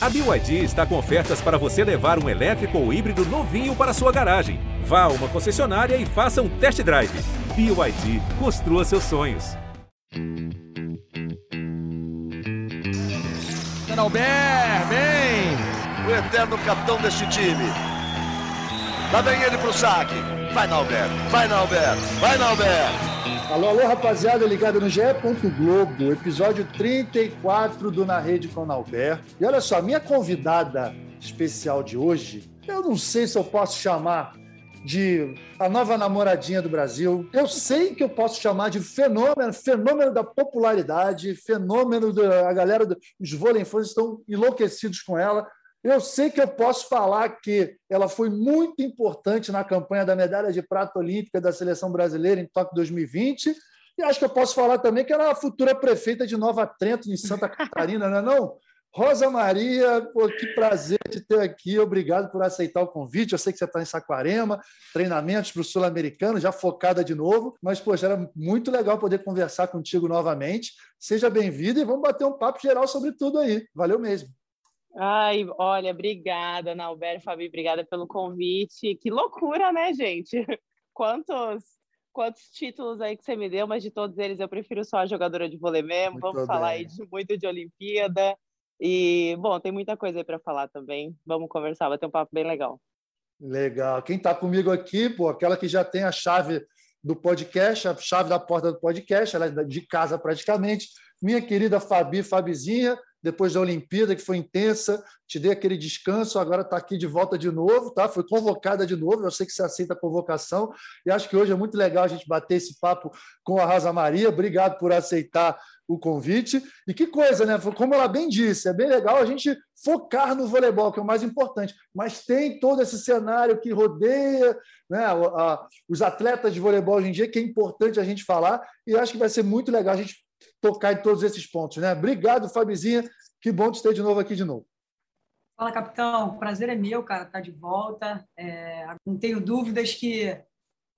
A BYD está com ofertas para você levar um elétrico ou híbrido novinho para sua garagem. Vá a uma concessionária e faça um test drive. BYD, construa seus sonhos. Albert, bem! O eterno capitão deste time. Lá vem ele pro saque. Vai, Nalber, vai, Nalber, vai, Nalber. Alô, alô, rapaziada, ligada no GE. Globo, episódio 34 do Na Rede com Nalber. E olha só, minha convidada especial de hoje, eu não sei se eu posso chamar de a nova namoradinha do Brasil. Eu sei que eu posso chamar de fenômeno, fenômeno da popularidade, fenômeno da galera dos vôleifões estão enlouquecidos com ela. Eu sei que eu posso falar que ela foi muito importante na campanha da medalha de prata olímpica da seleção brasileira em Tóquio 2020. E acho que eu posso falar também que ela é a futura prefeita de Nova Trento, em Santa Catarina, não é não? Rosa Maria, pô, que prazer te ter aqui. Obrigado por aceitar o convite. Eu sei que você está em Saquarema, treinamentos para o Sul-Americano, já focada de novo. Mas, poxa, era muito legal poder conversar contigo novamente. Seja bem-vindo e vamos bater um papo geral sobre tudo aí. Valeu mesmo. Ai, olha, obrigada, Nalber, Fabi, obrigada pelo convite. Que loucura, né, gente? Quantos quantos títulos aí que você me deu, mas de todos eles eu prefiro só a jogadora de vôlei mesmo. Muito Vamos bem. falar aí de, muito de Olimpíada. E, bom, tem muita coisa aí para falar também. Vamos conversar, vai ter um papo bem legal. Legal. Quem está comigo aqui, pô, aquela que já tem a chave do podcast, a chave da porta do podcast, ela é de casa praticamente. Minha querida Fabi, Fabizinha, depois da Olimpíada, que foi intensa, te dei aquele descanso, agora está aqui de volta de novo, tá? Foi convocada de novo, eu sei que você aceita a convocação, e acho que hoje é muito legal a gente bater esse papo com a Rosa Maria. Obrigado por aceitar o convite. E que coisa, né? Como ela bem disse, é bem legal a gente focar no voleibol, que é o mais importante, mas tem todo esse cenário que rodeia né, os atletas de voleibol hoje em dia, que é importante a gente falar, e acho que vai ser muito legal a gente tocar em todos esses pontos. Né? Obrigado, Fabizinha. Que bom te ter de novo aqui de novo. Fala, capitão. O prazer é meu, cara, estar tá de volta. É, não tenho dúvidas que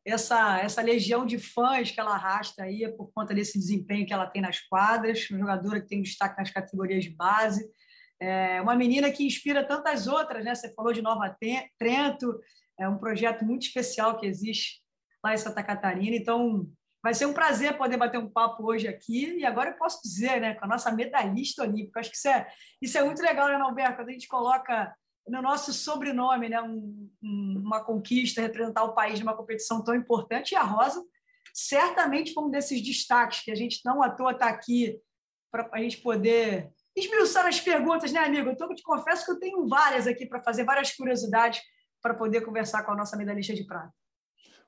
essa, essa legião de fãs que ela arrasta aí é por conta desse desempenho que ela tem nas quadras, uma jogadora que tem destaque nas categorias de base, é uma menina que inspira tantas outras, né? Você falou de Nova Trento, é um projeto muito especial que existe lá em Santa Catarina, então vai ser um prazer poder bater um papo hoje aqui, e agora eu posso dizer, né, com a nossa medalhista olímpica, acho que isso é, isso é muito legal, né, Alberto, quando a gente coloca no nosso sobrenome, né, um, uma conquista, representar o país numa competição tão importante. E a Rosa, certamente, foi um desses destaques que a gente não à toa está aqui para a gente poder esmiuçar as perguntas, né, amigo? Eu tô, te confesso que eu tenho várias aqui para fazer, várias curiosidades para poder conversar com a nossa medalhista de prata.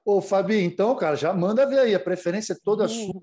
Ô, Fabi, então, cara, já manda ver aí, a preferência é toda uhum. sua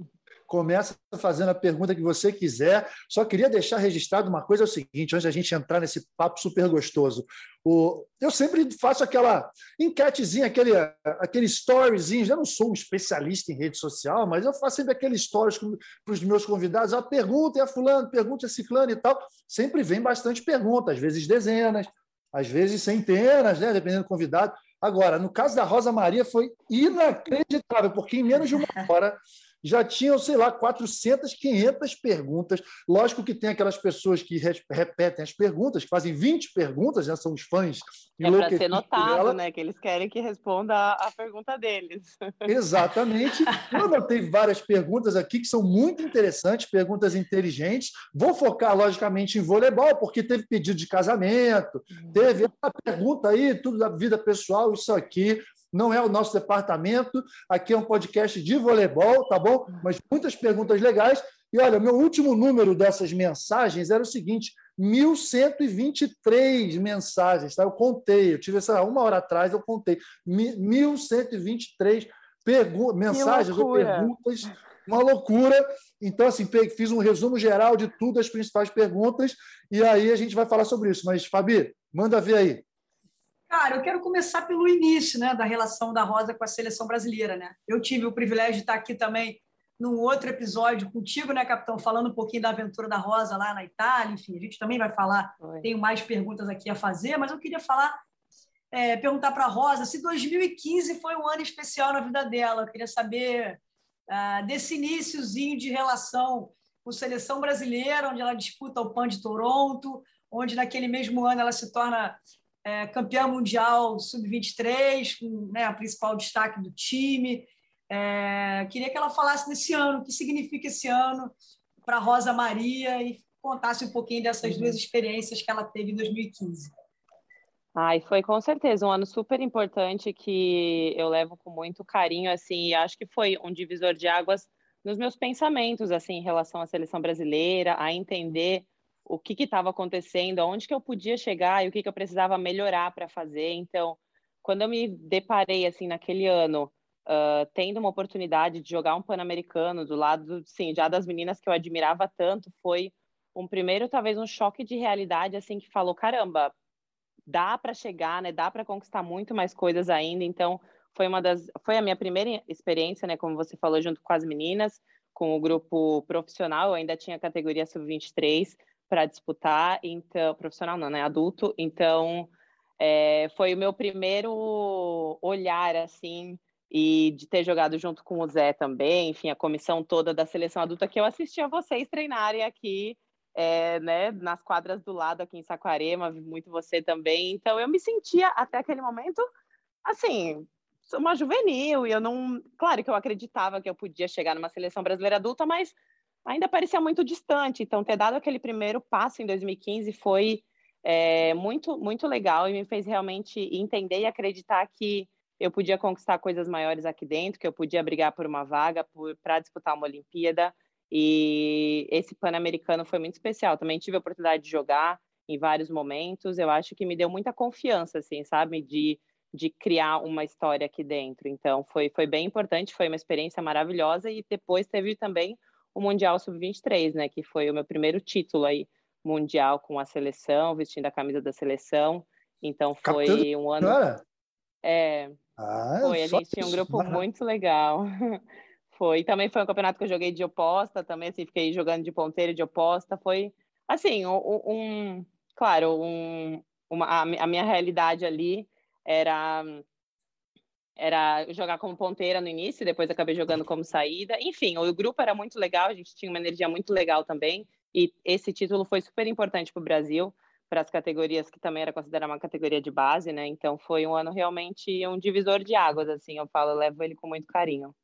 começa fazendo a pergunta que você quiser. Só queria deixar registrado uma coisa: é o seguinte, antes da gente entrar nesse papo super gostoso. O, eu sempre faço aquela enquetezinha, aquele, aquele storyzinho. Eu não sou um especialista em rede social, mas eu faço sempre aquele stories para os meus convidados. A pergunta é a fulano, pergunta a ciclano e tal. Sempre vem bastante pergunta, às vezes dezenas, às vezes centenas, né? dependendo do convidado. Agora, no caso da Rosa Maria, foi inacreditável, porque em menos de uma hora já tinham, sei lá, 400, 500 perguntas. Lógico que tem aquelas pessoas que repetem as perguntas, que fazem 20 perguntas, né? são os fãs. É para ser notado, né? Que eles querem que responda a pergunta deles. Exatamente. Eu anotei várias perguntas aqui que são muito interessantes, perguntas inteligentes. Vou focar, logicamente, em voleibol, porque teve pedido de casamento, teve a pergunta aí, tudo da vida pessoal, isso aqui não é o nosso departamento. Aqui é um podcast de voleibol, tá bom? Mas muitas perguntas legais. E olha, meu último número dessas mensagens era o seguinte: 1.123 mensagens, tá? Eu contei, eu tive essa uma hora atrás, eu contei 1.123 pergu mensagens ou perguntas, uma loucura. Então, assim, fiz um resumo geral de tudo, as principais perguntas, e aí a gente vai falar sobre isso. Mas, Fabi, manda ver aí. Cara, eu quero começar pelo início né, da relação da Rosa com a seleção brasileira. Né? Eu tive o privilégio de estar aqui também num outro episódio contigo, né, capitão, falando um pouquinho da aventura da Rosa lá na Itália. Enfim, a gente também vai falar, Oi. tenho mais perguntas aqui a fazer, mas eu queria falar, é, perguntar para a Rosa se 2015 foi um ano especial na vida dela. Eu queria saber uh, desse iníciozinho de relação com seleção brasileira, onde ela disputa o PAN de Toronto, onde naquele mesmo ano ela se torna é, campeã mundial sub-23, com né, a principal destaque do time. É, queria que ela falasse desse ano, o que significa esse ano para Rosa Maria e contasse um pouquinho dessas duas uhum. experiências que ela teve em 2015. Ai, foi com certeza um ano super importante que eu levo com muito carinho, assim, e acho que foi um divisor de águas nos meus pensamentos, assim, em relação à seleção brasileira, a entender o que estava acontecendo, aonde que eu podia chegar e o que, que eu precisava melhorar para fazer. Então, quando eu me deparei, assim, naquele ano, uh, tendo uma oportunidade de jogar um Pan-Americano do lado, sim, já das meninas que eu admirava tanto, foi um primeiro, talvez, um choque de realidade, assim, que falou, caramba, dá para chegar, né? Dá para conquistar muito mais coisas ainda. Então, foi uma das, foi a minha primeira experiência, né? Como você falou, junto com as meninas, com o grupo profissional. Eu ainda tinha categoria sub-23 para disputar, então profissional não, né? Adulto. Então, é, foi o meu primeiro olhar assim e de ter jogado junto com o Zé também, enfim, a comissão toda da seleção adulta que eu assisti a vocês treinarem aqui, é, né, nas quadras do lado aqui em Saquarema, muito você também. Então eu me sentia até aquele momento assim, uma juvenil e eu não, claro que eu acreditava que eu podia chegar numa seleção brasileira adulta, mas ainda parecia muito distante. Então ter dado aquele primeiro passo em 2015 foi é, muito muito legal e me fez realmente entender e acreditar que eu podia conquistar coisas maiores aqui dentro, que eu podia brigar por uma vaga, para disputar uma Olimpíada. E esse Pan-Americano foi muito especial. Também tive a oportunidade de jogar em vários momentos. Eu acho que me deu muita confiança, assim, sabe, de, de criar uma história aqui dentro. Então, foi, foi bem importante, foi uma experiência maravilhosa. E depois teve também o Mundial Sub-23, né, que foi o meu primeiro título aí mundial com a seleção, vestindo a camisa da seleção. Então, foi Capitão um ano. É, ah, foi, a gente tinha um grupo muito legal. Foi. Também foi um campeonato que eu joguei de oposta, também assim, fiquei jogando de ponteiro de oposta. Foi, assim, um, um claro, um, uma, a, a minha realidade ali era era jogar como ponteira no início, depois acabei jogando como saída. Enfim, o grupo era muito legal, a gente tinha uma energia muito legal também. E esse título foi super importante para o Brasil, para as categorias que também era considerada uma categoria de base, né? Então foi um ano realmente um divisor de águas, assim, eu falo, eu levo ele com muito carinho.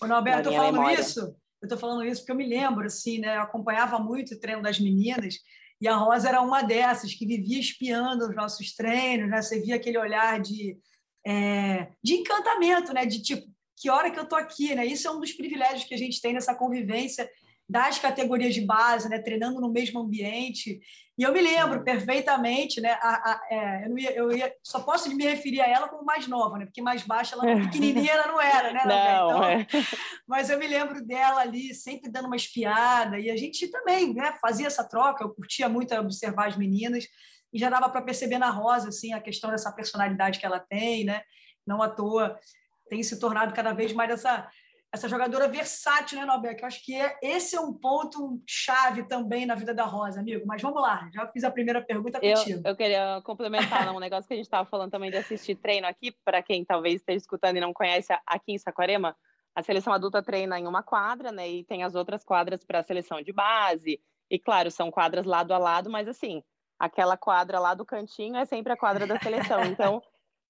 Ô, Norberto, eu tô falando memória. isso, eu estou falando isso porque eu me lembro, assim, né? Eu acompanhava muito o treino das meninas e a Rosa era uma dessas que vivia espiando os nossos treinos, né? Você via aquele olhar de, é, de encantamento, né? De tipo, que hora que eu tô aqui, né? Isso é um dos privilégios que a gente tem nessa convivência das categorias de base, né, treinando no mesmo ambiente. E eu me lembro perfeitamente, né, a, a, é, eu, ia, eu ia, só posso me referir a ela como mais nova, né, porque mais baixa, ela pequenininha ela não era, né? Não, então, é. Mas eu me lembro dela ali, sempre dando uma espiada, e a gente também né, fazia essa troca, eu curtia muito observar as meninas, e já dava para perceber na Rosa, assim, a questão dessa personalidade que ela tem, né? Não à toa tem se tornado cada vez mais essa essa jogadora versátil, né, Norberto? Eu acho que é, esse é um ponto chave também na vida da Rosa, amigo. Mas vamos lá, já fiz a primeira pergunta contigo. Eu, eu queria complementar um negócio que a gente estava falando também de assistir treino aqui, para quem talvez esteja escutando e não conhece, aqui em Saquarema, a seleção adulta treina em uma quadra, né? E tem as outras quadras para a seleção de base. E claro, são quadras lado a lado, mas assim, aquela quadra lá do cantinho é sempre a quadra da seleção. Então,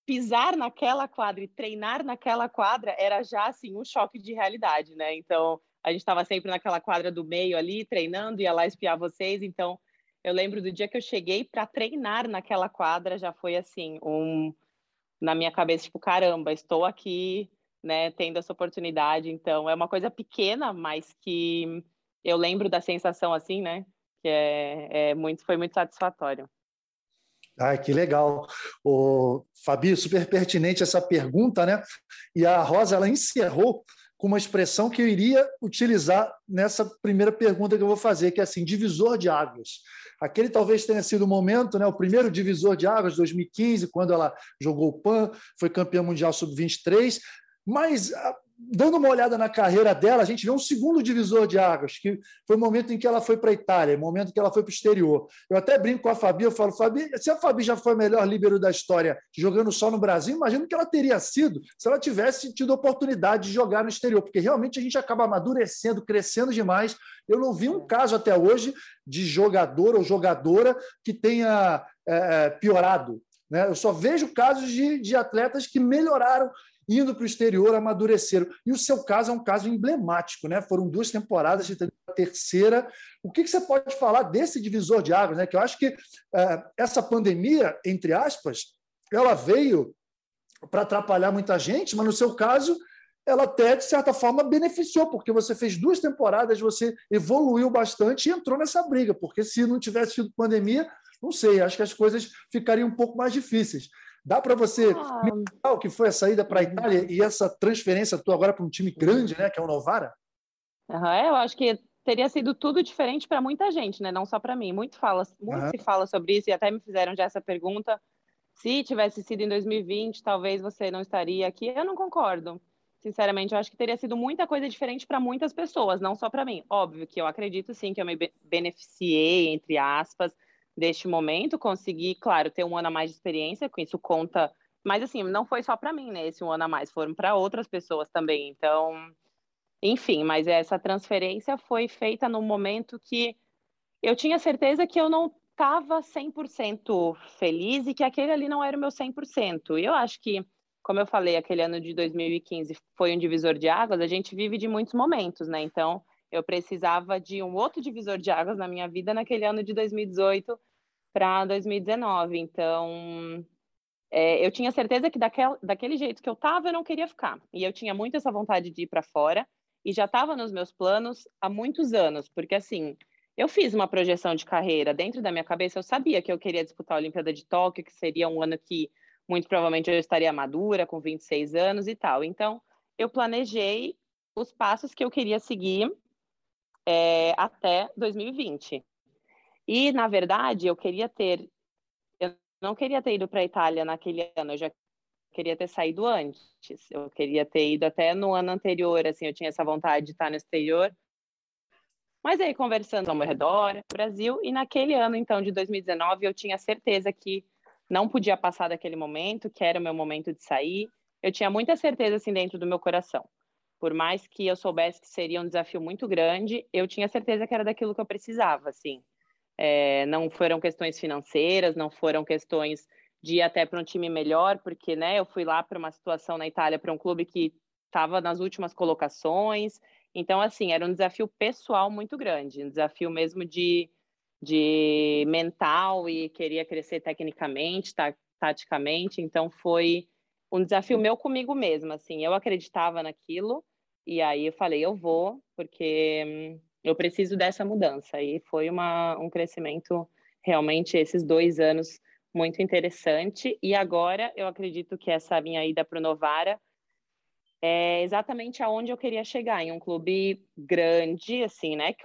pisar naquela quadra e treinar naquela quadra era já assim um choque de realidade, né? Então a gente estava sempre naquela quadra do meio ali treinando, ia lá espiar vocês. Então eu lembro do dia que eu cheguei para treinar naquela quadra já foi assim um na minha cabeça tipo caramba, estou aqui, né? Tendo essa oportunidade. Então é uma coisa pequena, mas que eu lembro da sensação assim, né? Que é, é muito foi muito satisfatório. Ah, que legal. O Fabi, super pertinente essa pergunta, né? E a Rosa ela encerrou com uma expressão que eu iria utilizar nessa primeira pergunta que eu vou fazer, que é assim, divisor de águas. Aquele talvez tenha sido o momento, né, o primeiro divisor de águas, 2015, quando ela jogou o PAN, foi campeã mundial sub-23, mas dando uma olhada na carreira dela, a gente vê um segundo divisor de águas, que foi o momento em que ela foi para a Itália, o momento em que ela foi para o exterior. Eu até brinco com a Fabi, eu falo, Fabi, se a Fabi já foi a melhor líbero da história jogando só no Brasil, imagino que ela teria sido se ela tivesse tido oportunidade de jogar no exterior, porque realmente a gente acaba amadurecendo, crescendo demais. Eu não vi um caso até hoje de jogador ou jogadora que tenha é, piorado. Né? Eu só vejo casos de, de atletas que melhoraram indo para o exterior, amadureceram. E o seu caso é um caso emblemático, né? Foram duas temporadas, a terceira. O que, que você pode falar desse divisor de águas, né? Que eu acho que é, essa pandemia, entre aspas, ela veio para atrapalhar muita gente, mas no seu caso, ela até, de certa forma, beneficiou, porque você fez duas temporadas, você evoluiu bastante e entrou nessa briga, porque se não tivesse tido pandemia, não sei, acho que as coisas ficariam um pouco mais difíceis. Dá para você ah. o que foi a saída para a Itália e essa transferência tua agora para um time grande, né, que é o Novara? Uhum, eu acho que teria sido tudo diferente para muita gente, né? Não só para mim. Muito fala, muito uhum. se fala sobre isso e até me fizeram já essa pergunta. Se tivesse sido em 2020, talvez você não estaria aqui. Eu não concordo. Sinceramente, eu acho que teria sido muita coisa diferente para muitas pessoas, não só para mim. Óbvio que eu acredito sim que eu me beneficiei, entre aspas, deste momento, consegui, claro, ter um ano a mais de experiência, com isso conta. Mas assim, não foi só para mim, né? Esse um ano a mais, foram para outras pessoas também. Então, enfim, mas essa transferência foi feita no momento que eu tinha certeza que eu não estava 100% feliz e que aquele ali não era o meu 100%. E eu acho que, como eu falei, aquele ano de 2015 foi um divisor de águas, a gente vive de muitos momentos, né? Então, eu precisava de um outro divisor de águas na minha vida naquele ano de 2018 para 2019. Então, é, eu tinha certeza que daquel, daquele jeito que eu estava, eu não queria ficar. E eu tinha muito essa vontade de ir para fora. E já estava nos meus planos há muitos anos, porque assim, eu fiz uma projeção de carreira dentro da minha cabeça. Eu sabia que eu queria disputar a Olimpíada de Tóquio, que seria um ano que muito provavelmente eu estaria madura, com 26 anos e tal. Então, eu planejei os passos que eu queria seguir é, até 2020. E, na verdade, eu queria ter. Eu não queria ter ido para a Itália naquele ano, eu já queria ter saído antes. Eu queria ter ido até no ano anterior, assim, eu tinha essa vontade de estar no exterior. Mas aí, conversando ao meu redor, Brasil, e naquele ano, então, de 2019, eu tinha certeza que não podia passar daquele momento, que era o meu momento de sair. Eu tinha muita certeza, assim, dentro do meu coração por mais que eu soubesse que seria um desafio muito grande, eu tinha certeza que era daquilo que eu precisava, assim. É, não foram questões financeiras, não foram questões de ir até para um time melhor, porque, né, eu fui lá para uma situação na Itália, para um clube que estava nas últimas colocações, então, assim, era um desafio pessoal muito grande, um desafio mesmo de, de mental e queria crescer tecnicamente, ta, taticamente, então foi um desafio meu comigo mesma, assim, eu acreditava naquilo, e aí eu falei, eu vou, porque hum, eu preciso dessa mudança. E foi uma, um crescimento realmente esses dois anos muito interessante. E agora eu acredito que essa minha ida para o Novara é exatamente aonde eu queria chegar, em um clube grande, assim, né? Que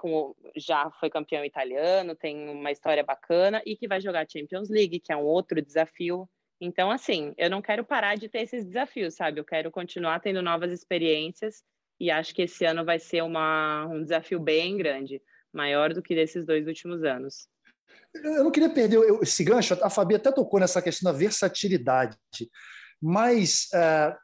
já foi campeão italiano, tem uma história bacana e que vai jogar Champions League, que é um outro desafio. Então, assim, eu não quero parar de ter esses desafios, sabe? Eu quero continuar tendo novas experiências e acho que esse ano vai ser uma, um desafio bem grande, maior do que desses dois últimos anos. Eu não queria perder esse gancho, a Fabi até tocou nessa questão da versatilidade, mas uh,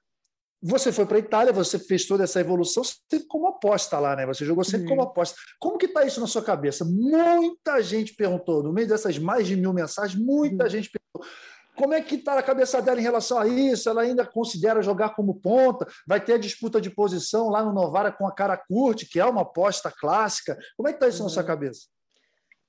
você foi para a Itália, você fez toda essa evolução sempre como aposta lá, né? Você jogou sempre uhum. como aposta. Como que está isso na sua cabeça? Muita gente perguntou, no meio dessas mais de mil mensagens, muita uhum. gente perguntou como é que está a cabeça dela em relação a isso? Ela ainda considera jogar como ponta? Vai ter a disputa de posição lá no Novara com a cara curte, que é uma aposta clássica. Como é que está isso uhum. na sua uhum. cabeça?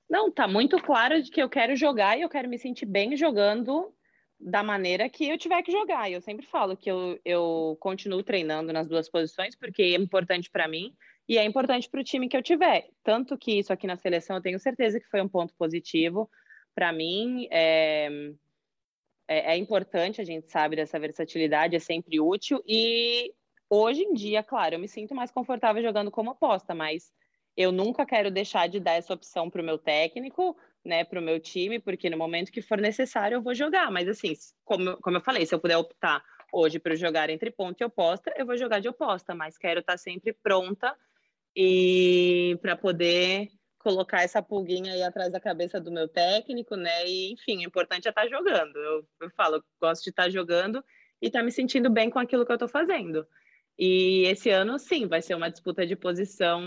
Não, tá muito claro de que eu quero jogar e eu quero me sentir bem jogando da maneira que eu tiver que jogar. Eu sempre falo que eu, eu continuo treinando nas duas posições, porque é importante para mim e é importante para o time que eu tiver. Tanto que isso aqui na seleção eu tenho certeza que foi um ponto positivo para mim. É é, é importante, a gente sabe dessa versatilidade, é sempre útil. E hoje em dia, claro, eu me sinto mais confortável jogando como aposta, mas eu nunca quero deixar de dar essa opção para o meu técnico, né, para o meu time, porque no momento que for necessário eu vou jogar. Mas assim, como, como eu falei, se eu puder optar Hoje, para jogar entre ponta e oposta, eu vou jogar de oposta, mas quero estar tá sempre pronta e para poder colocar essa pulguinha aí atrás da cabeça do meu técnico, né? E, enfim, o importante é estar tá jogando. Eu, eu falo, eu gosto de estar tá jogando e estar tá me sentindo bem com aquilo que eu estou fazendo. E esse ano, sim, vai ser uma disputa de posição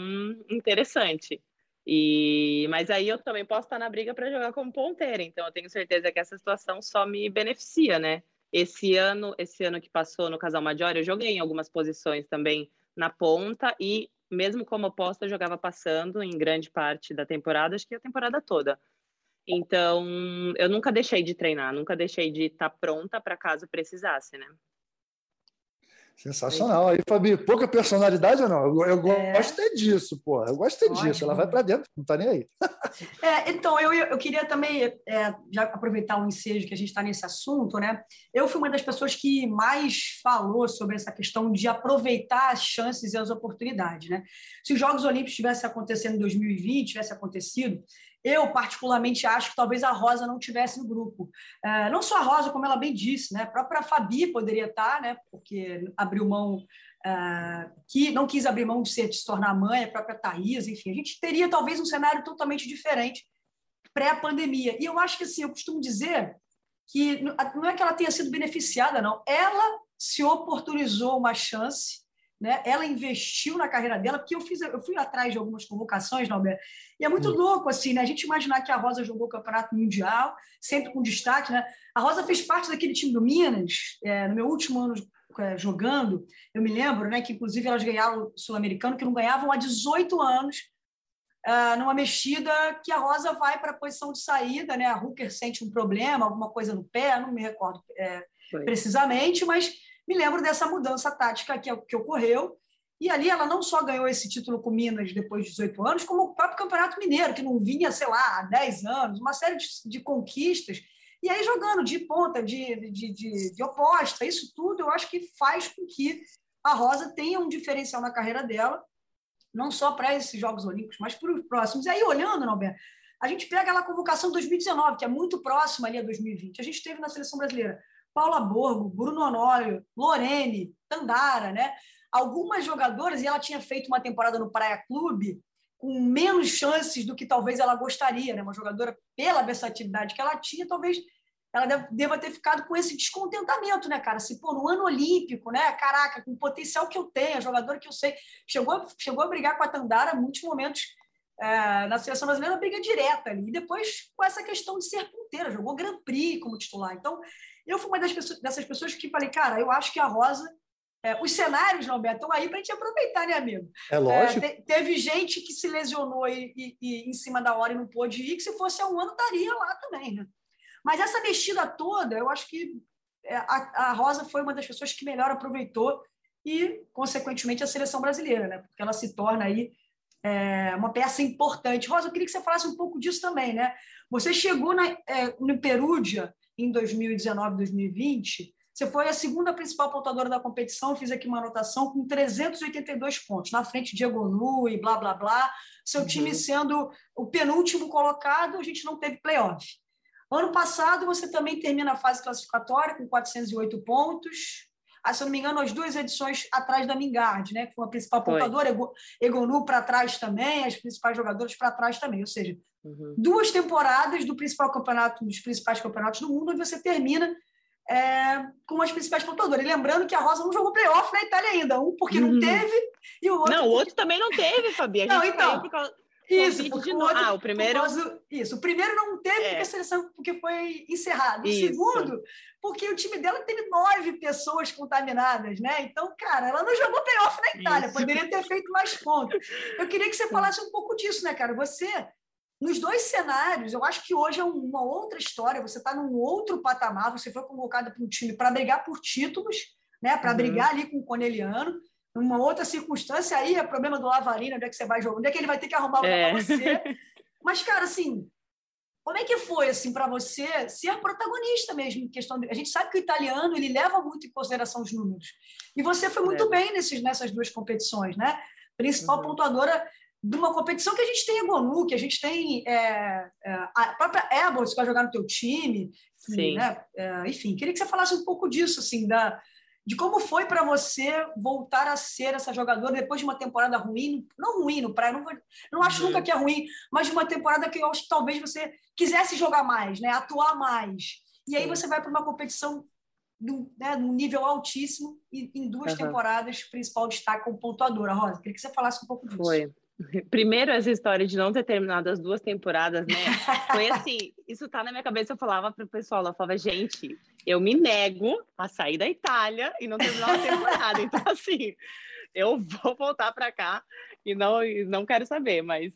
interessante. E, mas aí eu também posso estar na briga para jogar como ponteira, então eu tenho certeza que essa situação só me beneficia, né? Esse ano, esse ano que passou no Casal Major, eu joguei em algumas posições também na ponta e mesmo como oposta, jogava passando em grande parte da temporada, acho que a temporada toda. Então, eu nunca deixei de treinar, nunca deixei de estar pronta para caso precisasse, né? Sensacional. Aí, Fabi, pouca personalidade ou não? Eu, eu gosto é disso, pô. Eu gosto é disso. Ela vai para dentro, não está nem aí. É, então, eu, eu queria também é, já aproveitar o ensejo que a gente está nesse assunto, né? Eu fui uma das pessoas que mais falou sobre essa questão de aproveitar as chances e as oportunidades, né? Se os Jogos Olímpicos tivessem acontecendo em 2020, tivesse acontecido, eu, particularmente, acho que talvez a Rosa não tivesse no grupo. É, não só a Rosa, como ela bem disse, né? a própria Fabi poderia estar, né? porque abriu mão, é, que não quis abrir mão de, ser, de se tornar mãe, a própria Thaís, enfim. A gente teria talvez um cenário totalmente diferente pré-pandemia. E eu acho que, assim, eu costumo dizer que não é que ela tenha sido beneficiada, não. Ela se oportunizou uma chance né? Ela investiu na carreira dela, porque eu fiz, eu fui atrás de algumas convocações, Norberto, e é muito louco assim, né? A gente imaginar que a Rosa jogou o campeonato mundial, sempre com destaque, né? A Rosa fez parte daquele time do Minas, é, no meu último ano é, jogando, eu me lembro, né, que inclusive elas ganharam o sul-americano, que não ganhavam há 18 anos, uh, numa mexida que a Rosa vai para a posição de saída, né? A Hooker sente um problema, alguma coisa no pé, não me recordo é, precisamente, mas me lembro dessa mudança tática que, que ocorreu. E ali ela não só ganhou esse título com Minas depois de 18 anos, como o próprio Campeonato Mineiro, que não vinha, sei lá, há 10 anos, uma série de, de conquistas. E aí jogando de ponta, de, de, de, de, oposta, isso tudo eu acho que faz com que a Rosa tenha um diferencial na carreira dela, não só para esses Jogos Olímpicos, mas para os próximos. E aí, olhando, Norberto, a gente pega a convocação 2019, que é muito próxima ali a 2020. A gente teve na seleção brasileira Paula Borgo, Bruno Honório, Lorene, Tandara, né? Algumas jogadoras, e ela tinha feito uma temporada no Praia Clube com menos chances do que talvez ela gostaria, né? Uma jogadora, pela versatilidade que ela tinha, talvez ela deva ter ficado com esse descontentamento, né, cara? Se, pô, no ano olímpico, né? Caraca, com o potencial que eu tenho, a jogadora que eu sei, chegou, chegou a brigar com a Tandara em muitos momentos é, na seleção brasileira, briga direta ali. E depois, com essa questão de ser ponteira, jogou Grand Prix como titular. Então, eu fui uma das pessoas, dessas pessoas que falei, cara, eu acho que a Rosa. É, os cenários, Roberto, estão aí para a gente aproveitar, né, amigo? É lógico. É, te, teve gente que se lesionou e, e, e, em cima da hora e não pôde ir, que se fosse há um ano estaria lá também, né? Mas essa mexida toda, eu acho que é, a, a Rosa foi uma das pessoas que melhor aproveitou e, consequentemente, a seleção brasileira, né? Porque ela se torna aí é, uma peça importante. Rosa, eu queria que você falasse um pouco disso também, né? Você chegou na, é, no Perúdia em 2019, 2020, você foi a segunda principal pontuadora da competição, fiz aqui uma anotação com 382 pontos, na frente de Diego Nu e blá, blá, blá. Seu uhum. time sendo o penúltimo colocado, a gente não teve playoff. Ano passado, você também termina a fase classificatória com 408 pontos. Ah, se eu não me engano, as duas edições atrás da Mingard, né? que foi a principal pontuadora, Egonu para trás também, as principais jogadoras para trás também. Ou seja, Uhum. Duas temporadas do principal campeonato, dos principais campeonatos do mundo, onde você termina é, com as principais pontuadoras. E lembrando que a Rosa não jogou playoff na Itália ainda, um porque não uhum. teve e o outro. Não, o outro também não teve, Fabi. Não, então. Causa... Isso, porque o outro, ah, o primeiro. Causa, isso, o primeiro não teve é. porque a seleção porque foi encerrado. O isso. segundo, porque o time dela teve nove pessoas contaminadas, né? Então, cara, ela não jogou playoff na Itália, isso. poderia ter feito mais pontos. Eu queria que você falasse um pouco disso, né, cara? Você nos dois cenários, eu acho que hoje é uma outra história. Você está num outro patamar. Você foi convocado para um time para brigar por títulos, né? Para uhum. brigar ali com o Corneliano. Numa outra circunstância, aí é problema do Lavarino, onde é que você vai jogar, onde é que ele vai ter que arrumar o é. para você. Mas, cara, assim, como é que foi assim para você ser protagonista mesmo em questão de... a gente sabe que o italiano ele leva muito em consideração os números e você foi muito é. bem nesses, nessas duas competições né principal uhum. pontuadora de uma competição que a gente tem a Gonu, que a gente tem é, é, a própria Ebos que vai jogar no teu time. Sim. né? É, enfim, queria que você falasse um pouco disso, assim, da, de como foi para você voltar a ser essa jogadora depois de uma temporada ruim, não ruim no praia, não, não acho nunca que é ruim, mas de uma temporada que eu acho que talvez você quisesse jogar mais, né, atuar mais. E aí você vai para uma competição num, né, num nível altíssimo e em duas uhum. temporadas, principal destaque como pontuadora. Rosa, queria que você falasse um pouco disso. Foi. Primeiro, essa história de não ter terminado as duas temporadas, né? Foi assim, isso tá na minha cabeça. Eu falava pro pessoal, eu falava, gente, eu me nego a sair da Itália e não terminar a temporada. Então, assim, eu vou voltar para cá e não, não quero saber. Mas,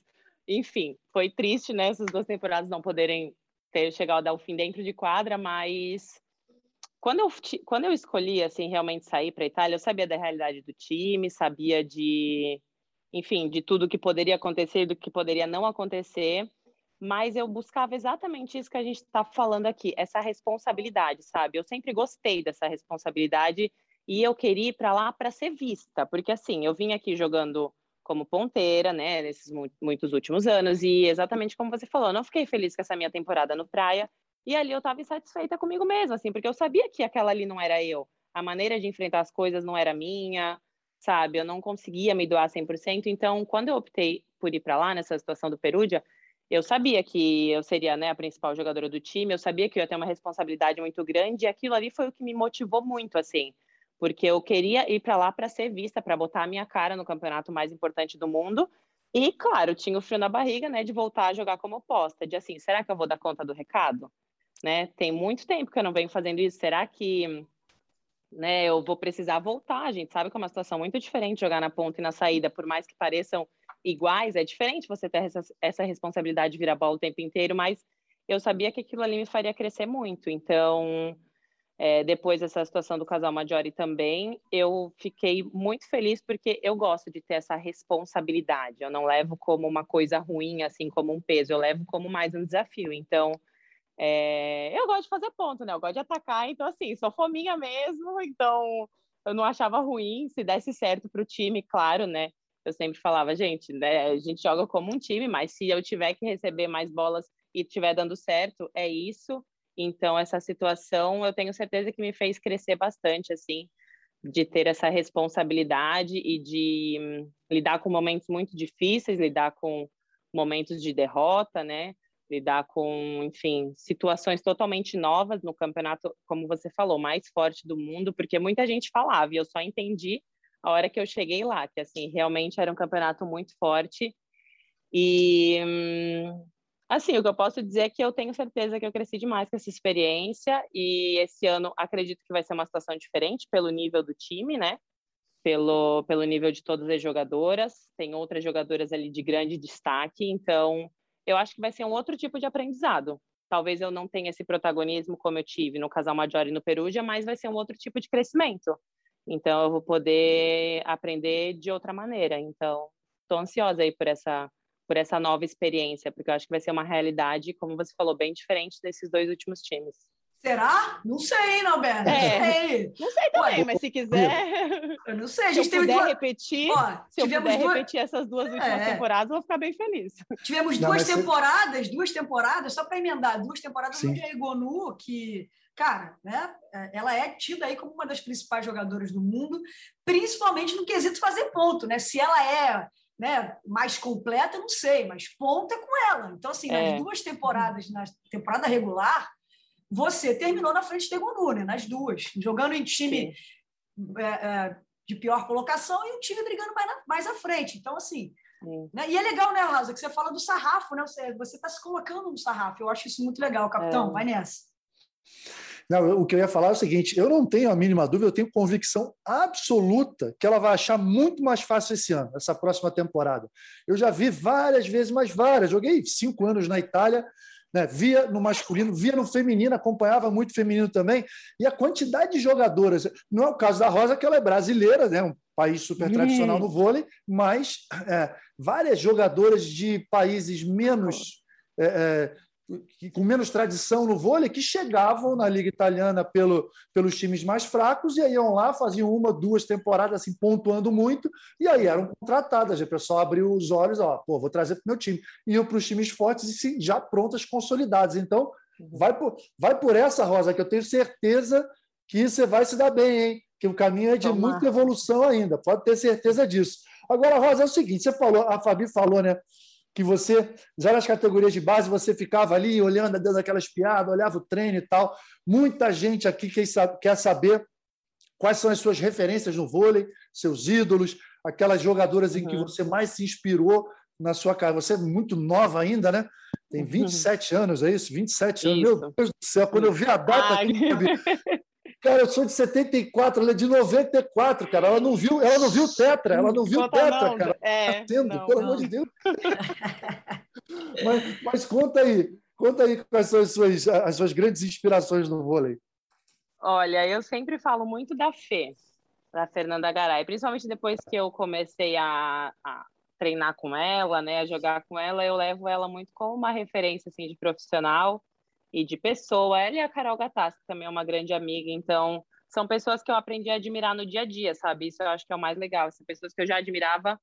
enfim, foi triste, né? Essas duas temporadas não poderem ter chegado ao fim dentro de quadra, mas quando eu, quando eu escolhi, assim, realmente sair para Itália, eu sabia da realidade do time, sabia de enfim, de tudo que poderia acontecer e do que poderia não acontecer, mas eu buscava exatamente isso que a gente está falando aqui, essa responsabilidade, sabe? Eu sempre gostei dessa responsabilidade e eu queria ir para lá para ser vista, porque assim, eu vim aqui jogando como ponteira, né, nesses muitos últimos anos, e exatamente como você falou, eu não fiquei feliz com essa minha temporada no Praia, e ali eu estava insatisfeita comigo mesma, assim, porque eu sabia que aquela ali não era eu, a maneira de enfrentar as coisas não era minha, sabe? Eu não conseguia me doar 100%. Então, quando eu optei por ir para lá, nessa situação do Perúdia, eu sabia que eu seria né, a principal jogadora do time, eu sabia que eu ia ter uma responsabilidade muito grande, e aquilo ali foi o que me motivou muito, assim, porque eu queria ir para lá para ser vista, para botar a minha cara no campeonato mais importante do mundo. E, claro, tinha o frio na barriga, né, de voltar a jogar como posta, de assim, será que eu vou dar conta do recado? Né? Tem muito tempo que eu não venho fazendo isso, será que né? Eu vou precisar voltar, a gente sabe que é uma situação muito diferente jogar na ponta e na saída, por mais que pareçam iguais, é diferente você ter essa, essa responsabilidade de virar bola o tempo inteiro, mas eu sabia que aquilo ali me faria crescer muito. Então, é, depois dessa situação do casal Maggiore também, eu fiquei muito feliz porque eu gosto de ter essa responsabilidade. Eu não levo como uma coisa ruim, assim como um peso, eu levo como mais um desafio. Então, é, eu gosto de fazer ponto, né? Eu gosto de atacar, então assim, sou fominha mesmo, então eu não achava ruim se desse certo para o time, claro, né? Eu sempre falava, gente, né, a gente joga como um time, mas se eu tiver que receber mais bolas e estiver dando certo, é isso. Então essa situação eu tenho certeza que me fez crescer bastante, assim, de ter essa responsabilidade e de hum, lidar com momentos muito difíceis, lidar com momentos de derrota, né? Lidar com, enfim, situações totalmente novas no campeonato, como você falou, mais forte do mundo, porque muita gente falava e eu só entendi a hora que eu cheguei lá, que assim, realmente era um campeonato muito forte. E assim, o que eu posso dizer é que eu tenho certeza que eu cresci demais com essa experiência e esse ano acredito que vai ser uma situação diferente pelo nível do time, né? Pelo, pelo nível de todas as jogadoras, tem outras jogadoras ali de grande destaque, então eu acho que vai ser um outro tipo de aprendizado. Talvez eu não tenha esse protagonismo como eu tive no Casal Maggiore e no Perugia, mas vai ser um outro tipo de crescimento. Então, eu vou poder aprender de outra maneira. Então, estou ansiosa aí por essa, por essa nova experiência, porque eu acho que vai ser uma realidade, como você falou, bem diferente desses dois últimos times. Será? Não sei, não, Berna. É. Não sei. Não sei também, Ué, mas se quiser. Eu não sei. A gente se eu puder duas... repetir, Ó, se eu puder duas... repetir essas duas últimas é. temporadas, eu vou ficar bem feliz. Tivemos não, duas temporadas, duas temporadas, só para emendar, duas temporadas Sim. onde a Egonu, que, cara, né, é, ela é tida aí como uma das principais jogadoras do mundo, principalmente no quesito fazer ponto, né? Se ela é né, mais completa, eu não sei, mas ponta é com ela. Então, assim, é. nas duas temporadas, na temporada regular, você terminou na frente de Tegonu, né? nas duas, jogando em time é, é, de pior colocação e um time brigando mais, na, mais à frente. Então, assim. Né? E é legal, né, Rosa, que você fala do sarrafo, né? Você está se colocando no sarrafo. Eu acho isso muito legal, capitão. É. Vai nessa. Não, o que eu ia falar é o seguinte: eu não tenho a mínima dúvida, eu tenho convicção absoluta que ela vai achar muito mais fácil esse ano, essa próxima temporada. Eu já vi várias vezes, mas várias. Joguei cinco anos na Itália, né? Via no masculino, via no feminino, acompanhava muito feminino também. E a quantidade de jogadoras, não é o caso da Rosa, que ela é brasileira, né? um país super tradicional no vôlei, mas é, várias jogadoras de países menos. É, é, com menos tradição no vôlei, que chegavam na Liga Italiana pelo, pelos times mais fracos, e aí iam lá, faziam uma, duas temporadas assim, pontuando muito, e aí eram contratadas. O pessoal abriu os olhos, ó, pô, vou trazer para o meu time. Iam para os times fortes e sim, já prontas, consolidadas. Então, vai por, vai por essa, Rosa, que eu tenho certeza que você vai se dar bem, hein? que o caminho é de Tomar. muita evolução ainda, pode ter certeza disso. Agora, Rosa, é o seguinte: você falou, a Fabi falou, né? Que você, já nas categorias de base, você ficava ali olhando, dando aquelas piadas, olhava o treino e tal. Muita gente aqui quer saber quais são as suas referências no vôlei, seus ídolos, aquelas jogadoras em que uhum. você mais se inspirou na sua carreira. Você é muito nova ainda, né? Tem 27 uhum. anos, é isso? 27 anos. Meu Deus do céu, quando eu vi a data aqui, Cara, eu sou de 74, ela é de 94, cara. Ela não viu, ela não viu Tetra, ela não viu conta Tetra, não, cara. É, tá tendo, não, pelo não. amor de Deus. mas, mas conta aí, conta aí quais são as suas, as suas grandes inspirações no vôlei. Olha, eu sempre falo muito da Fê, da Fernanda Garay, principalmente depois que eu comecei a, a, treinar com ela, né, a jogar com ela, eu levo ela muito como uma referência assim de profissional e de pessoa. Ela e a Carol Gattas, que também é uma grande amiga, então são pessoas que eu aprendi a admirar no dia a dia, sabe? Isso eu acho que é o mais legal. São pessoas que eu já admirava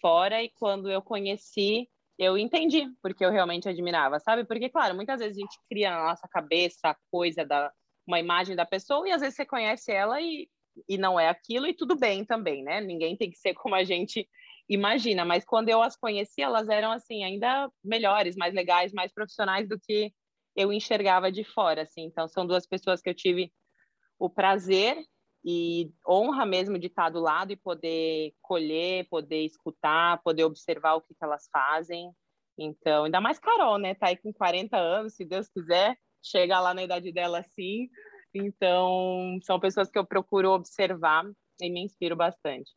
fora e quando eu conheci, eu entendi porque eu realmente admirava, sabe? Porque, claro, muitas vezes a gente cria na nossa cabeça a coisa da uma imagem da pessoa e às vezes você conhece ela e, e não é aquilo e tudo bem também, né? Ninguém tem que ser como a gente imagina, mas quando eu as conheci, elas eram assim ainda melhores, mais legais, mais profissionais do que eu enxergava de fora, assim. Então são duas pessoas que eu tive o prazer e honra mesmo de estar do lado e poder colher, poder escutar, poder observar o que, que elas fazem. Então, ainda mais Carol, né? Tá aí com 40 anos, se Deus quiser, chegar lá na idade dela assim. Então, são pessoas que eu procuro observar e me inspiro bastante.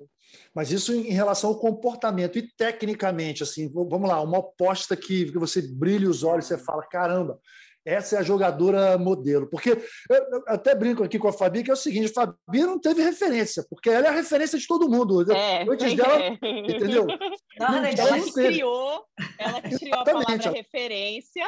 Mas isso em relação ao comportamento e tecnicamente, assim, vamos lá, uma aposta que, que você brilha os olhos, você fala, caramba, essa é a jogadora modelo. Porque eu até brinco aqui com a Fabi, que é o seguinte: a Fabi não teve referência, porque ela é a referência de todo mundo. É, Antes é. dela, entendeu? Não, ela, ela que criou, ela criou a palavra referência.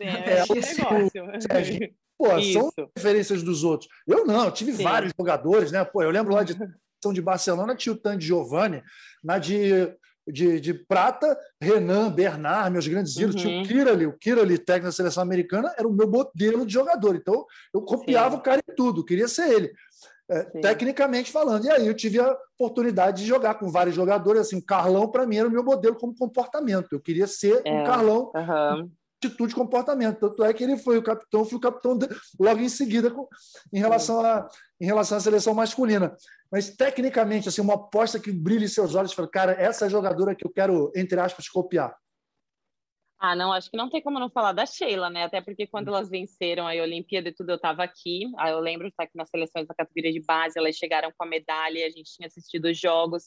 É, é, esse negócio. Sérgio, pô, Isso. são referências dos outros. Eu não, eu tive Sim. vários jogadores, né? Pô, eu lembro lá de são de Barcelona, tinha o Tan Giovanni, na de de, de prata, Renan, Bernard, meus grandes ídolos, uhum. tinha o Kirali, o Kirali, técnico da seleção americana, era o meu modelo de jogador. Então, eu copiava Sim. o cara em tudo, queria ser ele. É, tecnicamente falando. E aí eu tive a oportunidade de jogar com vários jogadores. Assim, o Carlão, para mim, era o meu modelo como comportamento. Eu queria ser é. um Carlão uhum atitude comportamento. Tanto é que ele foi o capitão, fui o capitão de, logo em seguida com, em, relação a, em relação à seleção masculina. Mas, tecnicamente, assim, uma aposta que brilhe seus olhos, fala, cara, essa é jogadora que eu quero, entre aspas, copiar. Ah, não, acho que não tem como não falar da Sheila, né? Até porque quando elas venceram a Olimpíada e tudo, eu estava aqui. Ah, eu lembro estar aqui nas seleções da categoria de base, elas chegaram com a medalha, a gente tinha assistido os jogos.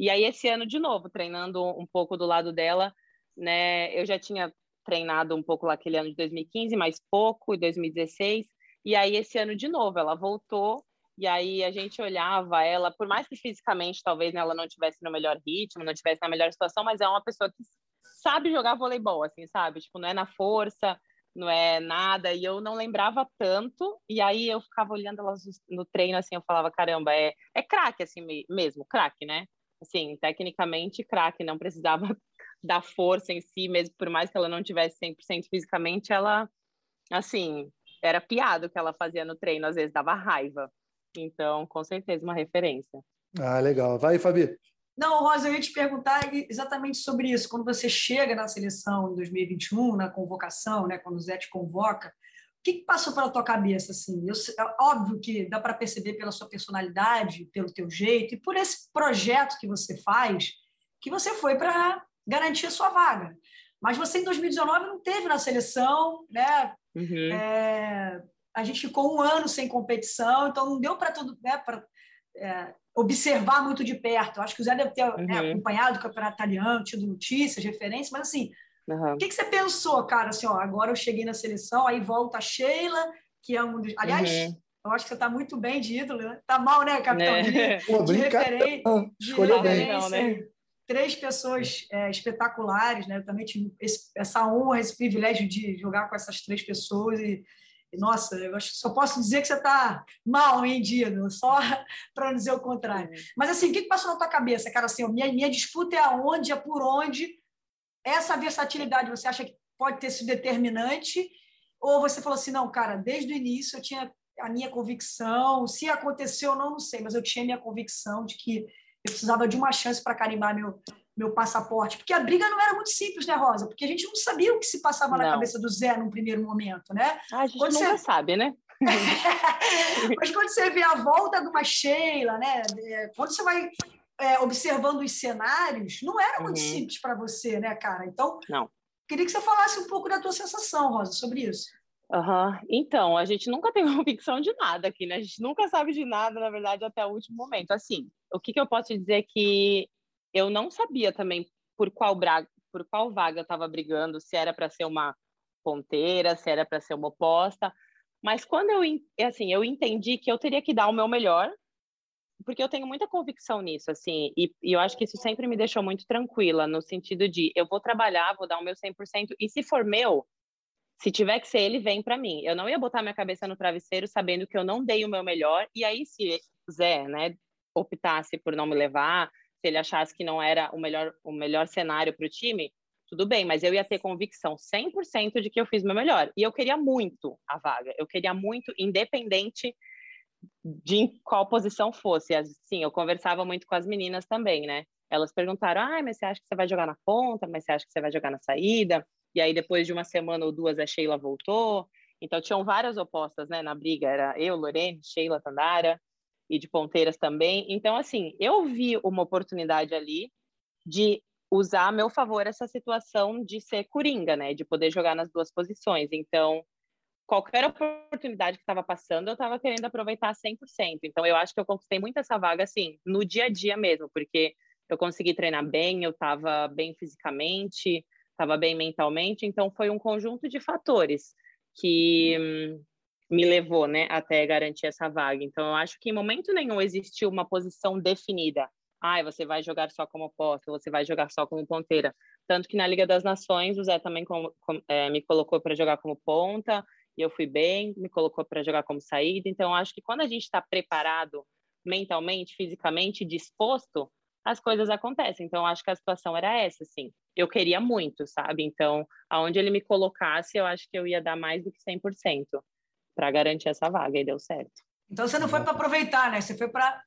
E aí, esse ano, de novo, treinando um pouco do lado dela, né? Eu já tinha treinado um pouco lá aquele ano de 2015, mais pouco, em 2016. E aí, esse ano de novo, ela voltou. E aí, a gente olhava ela, por mais que fisicamente talvez né, ela não tivesse no melhor ritmo, não tivesse na melhor situação, mas é uma pessoa que sabe jogar voleibol, assim, sabe? Tipo, não é na força, não é nada. E eu não lembrava tanto. E aí, eu ficava olhando ela no treino, assim, eu falava, caramba, é, é craque, assim mesmo, craque, né? Assim, tecnicamente, craque, não precisava da força em si, mesmo por mais que ela não tivesse 100% fisicamente, ela, assim, era piada o que ela fazia no treino, às vezes dava raiva. Então, com certeza, uma referência. Ah, legal. Vai, Fabi. Não, Rosa, eu ia te perguntar exatamente sobre isso. Quando você chega na seleção em 2021, na convocação, né, quando o Zé te convoca, o que, que passou pela tua cabeça? Assim? Eu, é óbvio que dá para perceber pela sua personalidade, pelo teu jeito e por esse projeto que você faz, que você foi para garantir a sua vaga. Mas você, em 2019, não teve na seleção, né? Uhum. É, a gente ficou um ano sem competição, então não deu para tudo, né? Para é, observar muito de perto. Acho que o Zé deve ter né, uhum. né, acompanhado o campeonato italiano, tido notícias, referências, mas assim, uhum. o que, que você pensou, cara? Assim, ó, agora eu cheguei na seleção, aí volta a Sheila, que é um dos. Aliás, uhum. eu acho que você está muito bem de ídolo, né? Tá mal, né, capitão? É. De, Pô, de, referência, de referência. Não, né? Três pessoas é, espetaculares, né? Eu também tive esse, essa honra, esse privilégio de jogar com essas três pessoas e, e nossa, eu acho, só posso dizer que você está mal, hein, Dino? Só para não dizer o contrário. É. Mas assim, o que, que passou na tua cabeça, cara? Assim, minha, minha disputa é aonde, é por onde? Essa versatilidade, você acha que pode ter sido determinante? Ou você falou assim, não, cara, desde o início eu tinha a minha convicção. Se aconteceu ou não, não sei, mas eu tinha minha convicção de que eu precisava de uma chance para carimbar meu, meu passaporte. Porque a briga não era muito simples, né, Rosa? Porque a gente não sabia o que se passava não. na cabeça do Zé num primeiro momento, né? Ah, a gente quando nunca você... sabe, né? mas quando você vê a volta de uma Sheila, né? É, quando você vai é, observando os cenários, não era muito uhum. simples para você, né, cara? Então, não. queria que você falasse um pouco da tua sensação, Rosa, sobre isso. Uhum. Então, a gente nunca tem convicção de nada aqui, né? A gente nunca sabe de nada, na verdade, até o último momento. Assim, o que, que eu posso dizer é que eu não sabia também por qual, bra... por qual vaga eu estava brigando, se era para ser uma ponteira, se era para ser uma oposta. Mas quando eu, assim, eu entendi que eu teria que dar o meu melhor, porque eu tenho muita convicção nisso, assim, e, e, eu acho que isso sempre me deixou muito tranquila, no sentido de eu vou trabalhar, vou dar o meu 100%, e se for meu, se tiver que ser ele, vem para mim. Eu não ia botar minha cabeça no travesseiro sabendo que eu não dei o meu melhor, e aí se Zé, né, optasse por não me levar, se ele achasse que não era o melhor, o melhor cenário para o time, tudo bem, mas eu ia ter convicção 100% de que eu fiz meu melhor. E eu queria muito a vaga, eu queria muito, independente de qual posição fosse. Sim, eu conversava muito com as meninas também, né? Elas perguntaram: ah, mas você acha que você vai jogar na ponta? Mas você acha que você vai jogar na saída? E aí, depois de uma semana ou duas, a Sheila voltou. Então, tinham várias opostas, né, na briga. Era eu, Lorene, Sheila, Tandara, e de ponteiras também. Então, assim, eu vi uma oportunidade ali de usar a meu favor essa situação de ser coringa, né, de poder jogar nas duas posições. Então, qualquer oportunidade que estava passando, eu estava querendo aproveitar 100%. Então, eu acho que eu conquistei muito essa vaga, assim, no dia a dia mesmo, porque eu consegui treinar bem, eu estava bem fisicamente, estava bem mentalmente, então foi um conjunto de fatores que hum, me levou, né, até garantir essa vaga. Então, eu acho que em momento nenhum existiu uma posição definida. Ah, você vai jogar só como posta, você vai jogar só como ponteira. Tanto que na Liga das Nações, o Zé também com, com, é, me colocou para jogar como ponta, e eu fui bem, me colocou para jogar como saída. Então, acho que quando a gente está preparado mentalmente, fisicamente, disposto, as coisas acontecem. Então, acho que a situação era essa, assim. Eu queria muito, sabe? Então, aonde ele me colocasse, eu acho que eu ia dar mais do que 100% para garantir essa vaga, e deu certo. Então, você não foi para aproveitar, né? Você foi para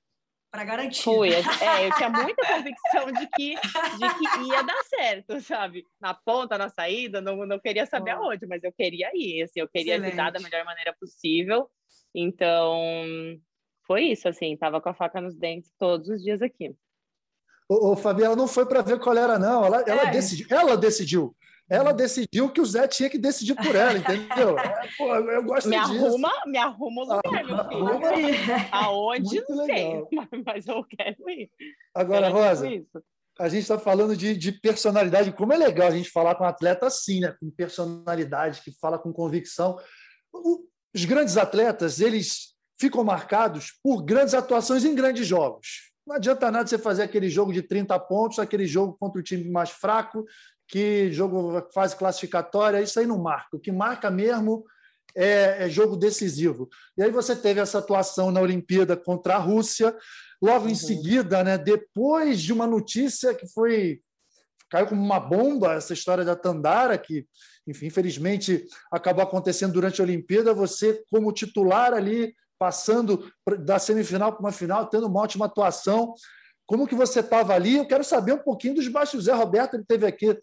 para garantir. Fui, é, eu tinha muita convicção de que, de que ia dar certo, sabe? Na ponta, na saída, não, não queria saber oh. aonde, mas eu queria ir, assim, eu queria Excelente. ajudar da melhor maneira possível. Então, foi isso, assim, tava com a faca nos dentes todos os dias aqui. Ô, ô Fabiana, não foi para ver qual era, não. Ela, ela, é. decidiu, ela decidiu ela decidiu que o Zé tinha que decidir por ela, entendeu? É, pô, eu gosto me disso. Arruma, me arruma o lugar, meu filho. Arruma, Aonde, Muito não legal. sei, mas eu quero ir. Agora, quero Rosa, a gente está falando de, de, personalidade. Como é legal a gente falar com um atleta assim, né? com personalidade, que fala com convicção. Os grandes atletas, eles ficam marcados por grandes atuações em grandes jogos. Não adianta nada você fazer aquele jogo de 30 pontos, aquele jogo contra o time mais fraco, que jogo fase classificatória, isso aí não marca. O que marca mesmo é, é, jogo decisivo. E aí você teve essa atuação na Olimpíada contra a Rússia, logo uhum. em seguida, né, depois de uma notícia que foi caiu como uma bomba essa história da Tandara que, enfim, infelizmente acabou acontecendo durante a Olimpíada, você como titular ali passando da semifinal para uma final, tendo uma ótima atuação. Como que você estava ali? Eu quero saber um pouquinho dos baixos. O Zé Roberto ele teve aqui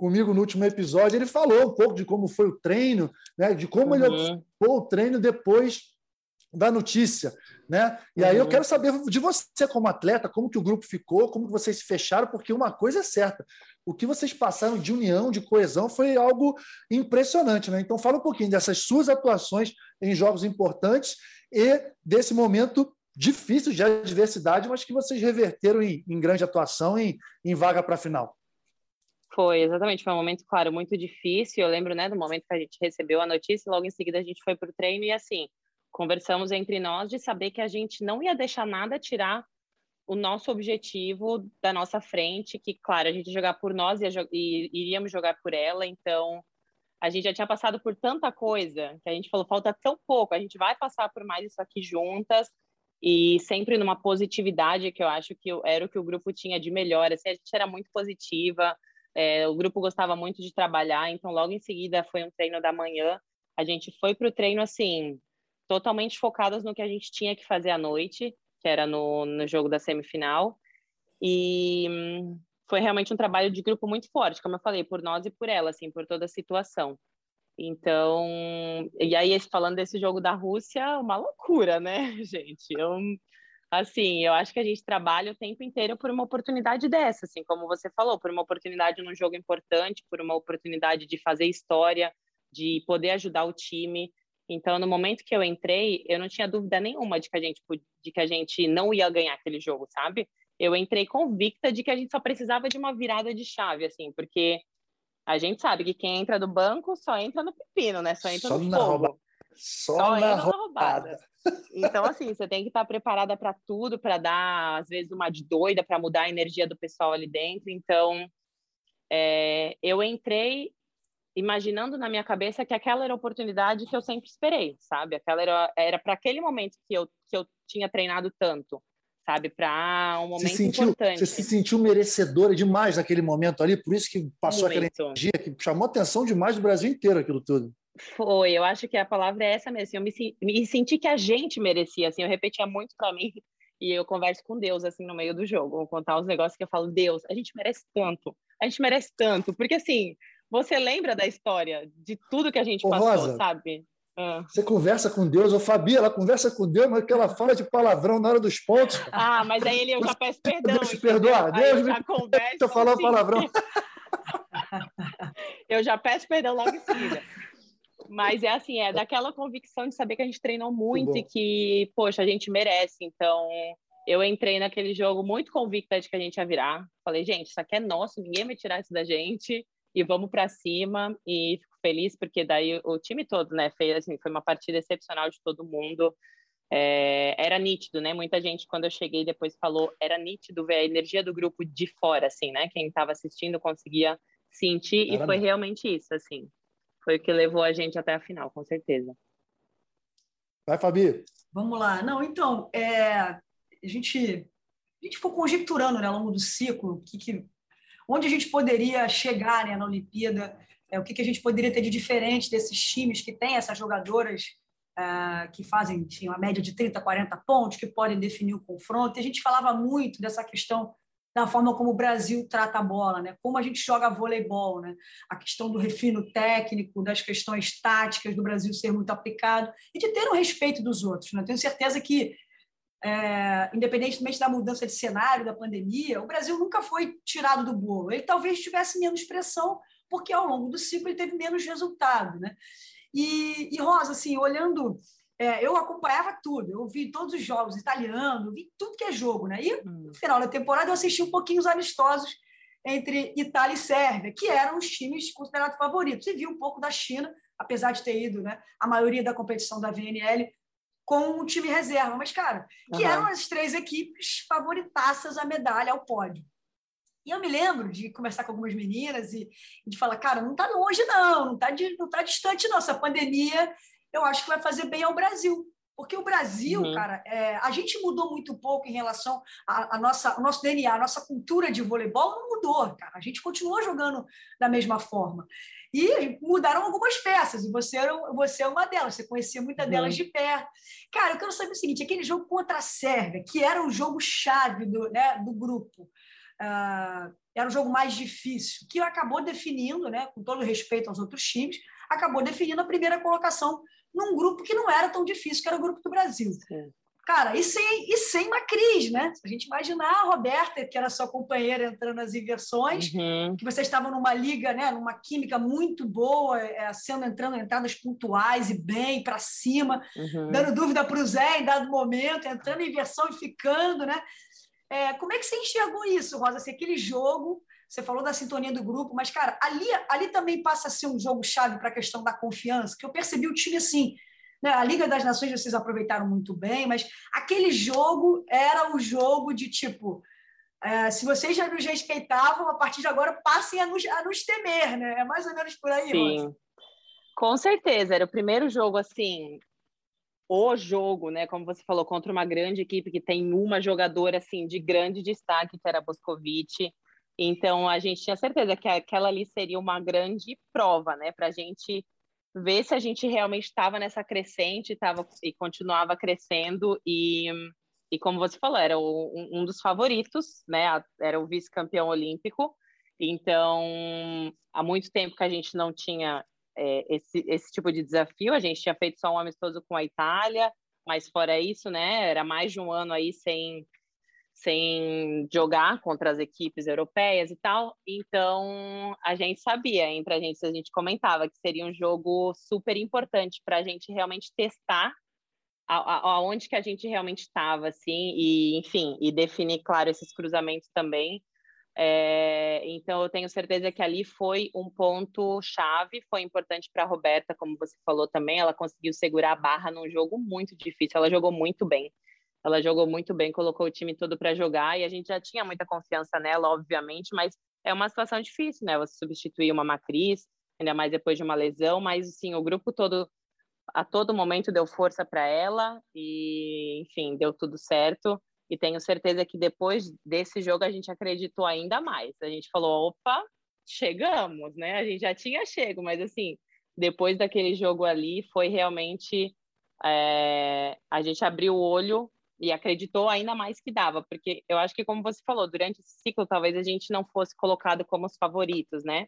comigo no último episódio, ele falou um pouco de como foi o treino, né? de como uhum. ele observou o treino depois da notícia. Né? E uhum. aí eu uhum. quero saber de você como atleta, como que o grupo ficou, como que vocês se fecharam, porque uma coisa é certa, o que vocês passaram de união, de coesão, foi algo impressionante. Né? Então fala um pouquinho dessas suas atuações em jogos importantes e desse momento difícil de adversidade, mas que vocês reverteram em, em grande atuação, em, em vaga para a final. Foi, exatamente. Foi um momento, claro, muito difícil. Eu lembro, né, do momento que a gente recebeu a notícia, logo em seguida a gente foi para o treino e, assim, conversamos entre nós de saber que a gente não ia deixar nada tirar o nosso objetivo da nossa frente, que, claro, a gente ia jogar por nós e, iríamos jogar por ela, então a gente já tinha passado por tanta coisa que a gente falou, falta tão pouco, a gente vai passar por mais isso aqui juntas, e sempre numa positividade que eu acho que era o que o grupo tinha de melhor. Assim, a gente era muito positiva, é, o grupo gostava muito de trabalhar, então logo em seguida foi um treino da manhã. A gente foi para o treino assim, totalmente focadas no que a gente tinha que fazer à noite, que era no, no jogo da semifinal. E hum, foi realmente um trabalho de grupo muito forte, como eu falei, por nós e por ela, assim, por toda a situação. Então, e aí falando desse jogo da Rússia, uma loucura, né, gente? Eu, assim, eu acho que a gente trabalha o tempo inteiro por uma oportunidade dessa, assim, como você falou, por uma oportunidade num jogo importante, por uma oportunidade de fazer história, de poder ajudar o time. Então, no momento que eu entrei, eu não tinha dúvida nenhuma de que a gente de que a gente não ia ganhar aquele jogo, sabe? Eu entrei convicta de que a gente só precisava de uma virada de chave, assim, porque a gente sabe que quem entra do banco só entra no pepino, né? Só entra só no fogo. Só, só, na, entra roubada. na roubada. Então, assim, você tem que estar preparada para tudo, para dar, às vezes, uma de doida, para mudar a energia do pessoal ali dentro. Então, é, eu entrei imaginando na minha cabeça que aquela era a oportunidade que eu sempre esperei, sabe? Aquela era para aquele momento que eu que eu tinha treinado tanto, sabe? Para um momento sentiu, importante. Você se sentiu merecedora demais naquele momento ali, por isso que passou Muito. aquela energia que chamou atenção demais do Brasil inteiro aquilo tudo. Foi, eu acho que a palavra é essa mesmo. Assim, eu me, me senti que a gente merecia, assim, eu repetia muito para mim e eu converso com Deus assim no meio do jogo, vou contar os negócios que eu falo, Deus, a gente merece tanto, a gente merece tanto, porque assim, você lembra da história, de tudo que a gente Ô, passou, Rosa, sabe? Ah. Você conversa com Deus, ou Fabi, ela conversa com Deus, mas que ela fala de palavrão na hora dos pontos. Ah, mas aí ele, eu já peço perdão. Deus te perdoa, Deus eu já converso. eu falar assim. palavrão. eu já peço perdão logo em seguida. Mas é assim, é daquela convicção de saber que a gente treinou muito e que, poxa, a gente merece. Então, eu entrei naquele jogo muito convicta de que a gente ia virar. Falei, gente, isso aqui é nosso, ninguém vai tirar isso da gente e vamos para cima e fico feliz porque daí o time todo, né, fez assim, foi uma partida excepcional de todo mundo. É, era nítido, né? Muita gente quando eu cheguei depois falou, era nítido ver a energia do grupo de fora, assim, né? Quem estava assistindo conseguia sentir Caramba. e foi realmente isso, assim. Foi o que levou a gente até a final, com certeza. Vai, Fabi. Vamos lá. Não, então, é, a gente a gente ficou conjecturando né, ao longo do ciclo que, que onde a gente poderia chegar né, na Olimpíada, é, o que, que a gente poderia ter de diferente desses times que têm essas jogadoras é, que fazem enfim, uma média de 30, 40 pontos, que podem definir o confronto. E a gente falava muito dessa questão da forma como o Brasil trata a bola, né? como a gente joga voleibol, né? a questão do refino técnico, das questões táticas do Brasil ser muito aplicado e de ter o respeito dos outros. Né? Tenho certeza que é, independentemente da mudança de cenário, da pandemia, o Brasil nunca foi tirado do bolo. Ele talvez tivesse menos pressão, porque ao longo do ciclo ele teve menos resultado. Né? E, e Rosa, assim, olhando, é, eu acompanhava tudo, eu vi todos os jogos italianos, vi tudo que é jogo. Né? E no final da temporada eu assisti um pouquinho os amistosos entre Itália e Sérvia, que eram os times considerados favoritos, e vi um pouco da China, apesar de ter ido né, a maioria da competição da VNL com o time reserva, mas, cara, que uhum. eram as três equipes favoritaças à medalha, ao pódio. E eu me lembro de conversar com algumas meninas e, de falar, cara, não está longe, não, não está não tá distante, não. Essa pandemia, eu acho que vai fazer bem ao Brasil. Porque o Brasil, uhum. cara, é, a gente mudou muito pouco em relação nossa, o nosso DNA, a nossa cultura de voleibol não mudou, cara. A gente continuou jogando da mesma forma. E mudaram algumas peças, e você, era, você é uma delas, você conhecia muitas uhum. delas de perto. Cara, eu quero saber o seguinte: aquele jogo contra a Sérvia, que era o jogo chave do, né, do grupo, uh, era o jogo mais difícil, que acabou definindo, né, com todo respeito aos outros times, acabou definindo a primeira colocação num grupo que não era tão difícil, que era o grupo do Brasil. Sim. Cara, e sem, e sem uma crise, né? Se a gente imaginar a Roberta, que era sua companheira, entrando nas inversões, uhum. que vocês estavam numa liga, né, numa química muito boa, é, sendo entrando entradas pontuais e bem para cima, uhum. dando dúvida para o Zé em dado momento, entrando em inversão e ficando, né? É, como é que você enxergou isso, Rosa? Assim, aquele jogo, você falou da sintonia do grupo, mas, cara, ali, ali também passa a ser um jogo chave para a questão da confiança, que eu percebi o time assim né? A Liga das Nações vocês aproveitaram muito bem, mas aquele jogo era o jogo de tipo. É, se vocês já nos respeitavam, a partir de agora passem a nos, a nos temer, né? É mais ou menos por aí, Sim. Rosa. Com certeza, era o primeiro jogo assim, o jogo, né? Como você falou, contra uma grande equipe que tem uma jogadora assim de grande destaque, que era a Boscovic. Então a gente tinha certeza que aquela ali seria uma grande prova, né? Para a gente ver se a gente realmente estava nessa crescente tava, e continuava crescendo e, e como você falou, era o, um dos favoritos, né? Era o vice-campeão olímpico. Então, há muito tempo que a gente não tinha é, esse, esse tipo de desafio. A gente tinha feito só um amistoso com a Itália, mas fora isso, né? Era mais de um ano aí sem sem jogar contra as equipes europeias e tal. Então, a gente sabia, entre a gente, a gente comentava que seria um jogo super importante para a gente realmente testar aonde que a gente realmente estava, assim, e, enfim, e definir, claro, esses cruzamentos também. É, então, eu tenho certeza que ali foi um ponto chave, foi importante para a Roberta, como você falou também, ela conseguiu segurar a barra num jogo muito difícil, ela jogou muito bem. Ela jogou muito bem, colocou o time todo para jogar e a gente já tinha muita confiança nela, obviamente, mas é uma situação difícil, né? Você substituir uma Macris, ainda mais depois de uma lesão, mas assim, o grupo todo a todo momento deu força para ela e, enfim, deu tudo certo. E tenho certeza que depois desse jogo a gente acreditou ainda mais. A gente falou, opa, chegamos, né? A gente já tinha chego, mas assim, depois daquele jogo ali foi realmente é, a gente abriu o olho e acreditou ainda mais que dava, porque eu acho que, como você falou, durante esse ciclo talvez a gente não fosse colocado como os favoritos, né?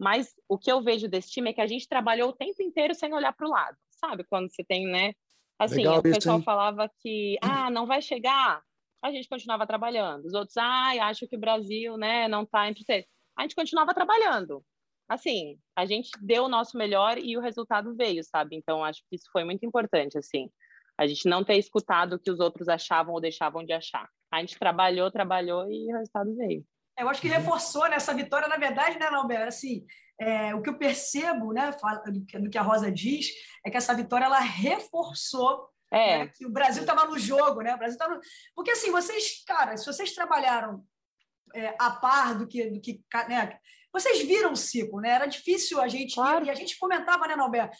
Mas o que eu vejo desse time é que a gente trabalhou o tempo inteiro sem olhar para o lado, sabe? Quando você tem, né? Assim, Legal o pessoal isso, falava que, ah, não vai chegar, a gente continuava trabalhando. Os outros, ah, acho que o Brasil, né, não está entre eles. A gente continuava trabalhando. Assim, a gente deu o nosso melhor e o resultado veio, sabe? Então, acho que isso foi muito importante, assim. A gente não ter escutado o que os outros achavam ou deixavam de achar. A gente trabalhou, trabalhou e o resultado veio. Eu acho que reforçou nessa vitória, na verdade, né, Nalber? Assim, é, o que eu percebo, né, do que a Rosa diz, é que essa vitória ela reforçou é. né, que o Brasil estava no jogo, né? O Brasil tava... Porque assim, vocês, cara, se vocês trabalharam é, a par do que, do que né, vocês viram o ciclo, né? Era difícil a gente claro. e a gente comentava, né, Nalber,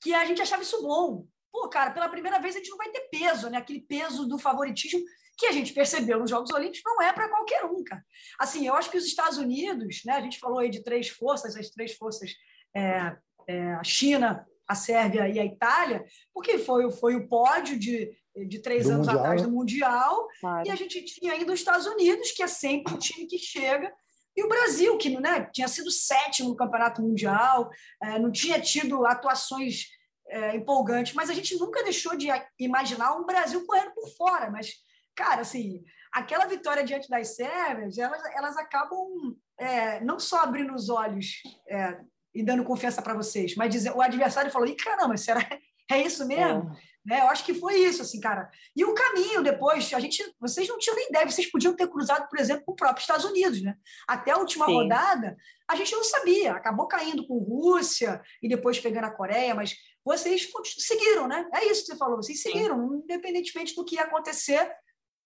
que a gente achava isso bom, pô, cara, pela primeira vez a gente não vai ter peso, né? Aquele peso do favoritismo que a gente percebeu nos Jogos Olímpicos não é para qualquer um, cara. Assim, eu acho que os Estados Unidos, né? A gente falou aí de três forças, as três forças, é, é, a China, a Sérvia e a Itália, porque foi, foi o pódio de, de três do anos mundial. atrás do Mundial, claro. e a gente tinha ainda os Estados Unidos, que é sempre o time que chega, e o Brasil, que né, tinha sido sétimo no Campeonato Mundial, é, não tinha tido atuações é, empolgante, mas a gente nunca deixou de imaginar um Brasil correndo por fora. Mas, cara, assim, aquela vitória diante das sérvias, elas, elas acabam é, não só abrindo os olhos é, e dando confiança para vocês, mas dizer, o adversário falou: Ih, caramba, será é isso mesmo? É. Né? Eu acho que foi isso, assim, cara. E o caminho depois, a gente, vocês não tinham nem ideia, vocês podiam ter cruzado, por exemplo, com o próprio Estados Unidos, né? Até a última Sim. rodada, a gente não sabia, acabou caindo com Rússia e depois pegando a Coreia, mas vocês seguiram, né? É isso que você falou, vocês seguiram, Sim. independentemente do que ia acontecer,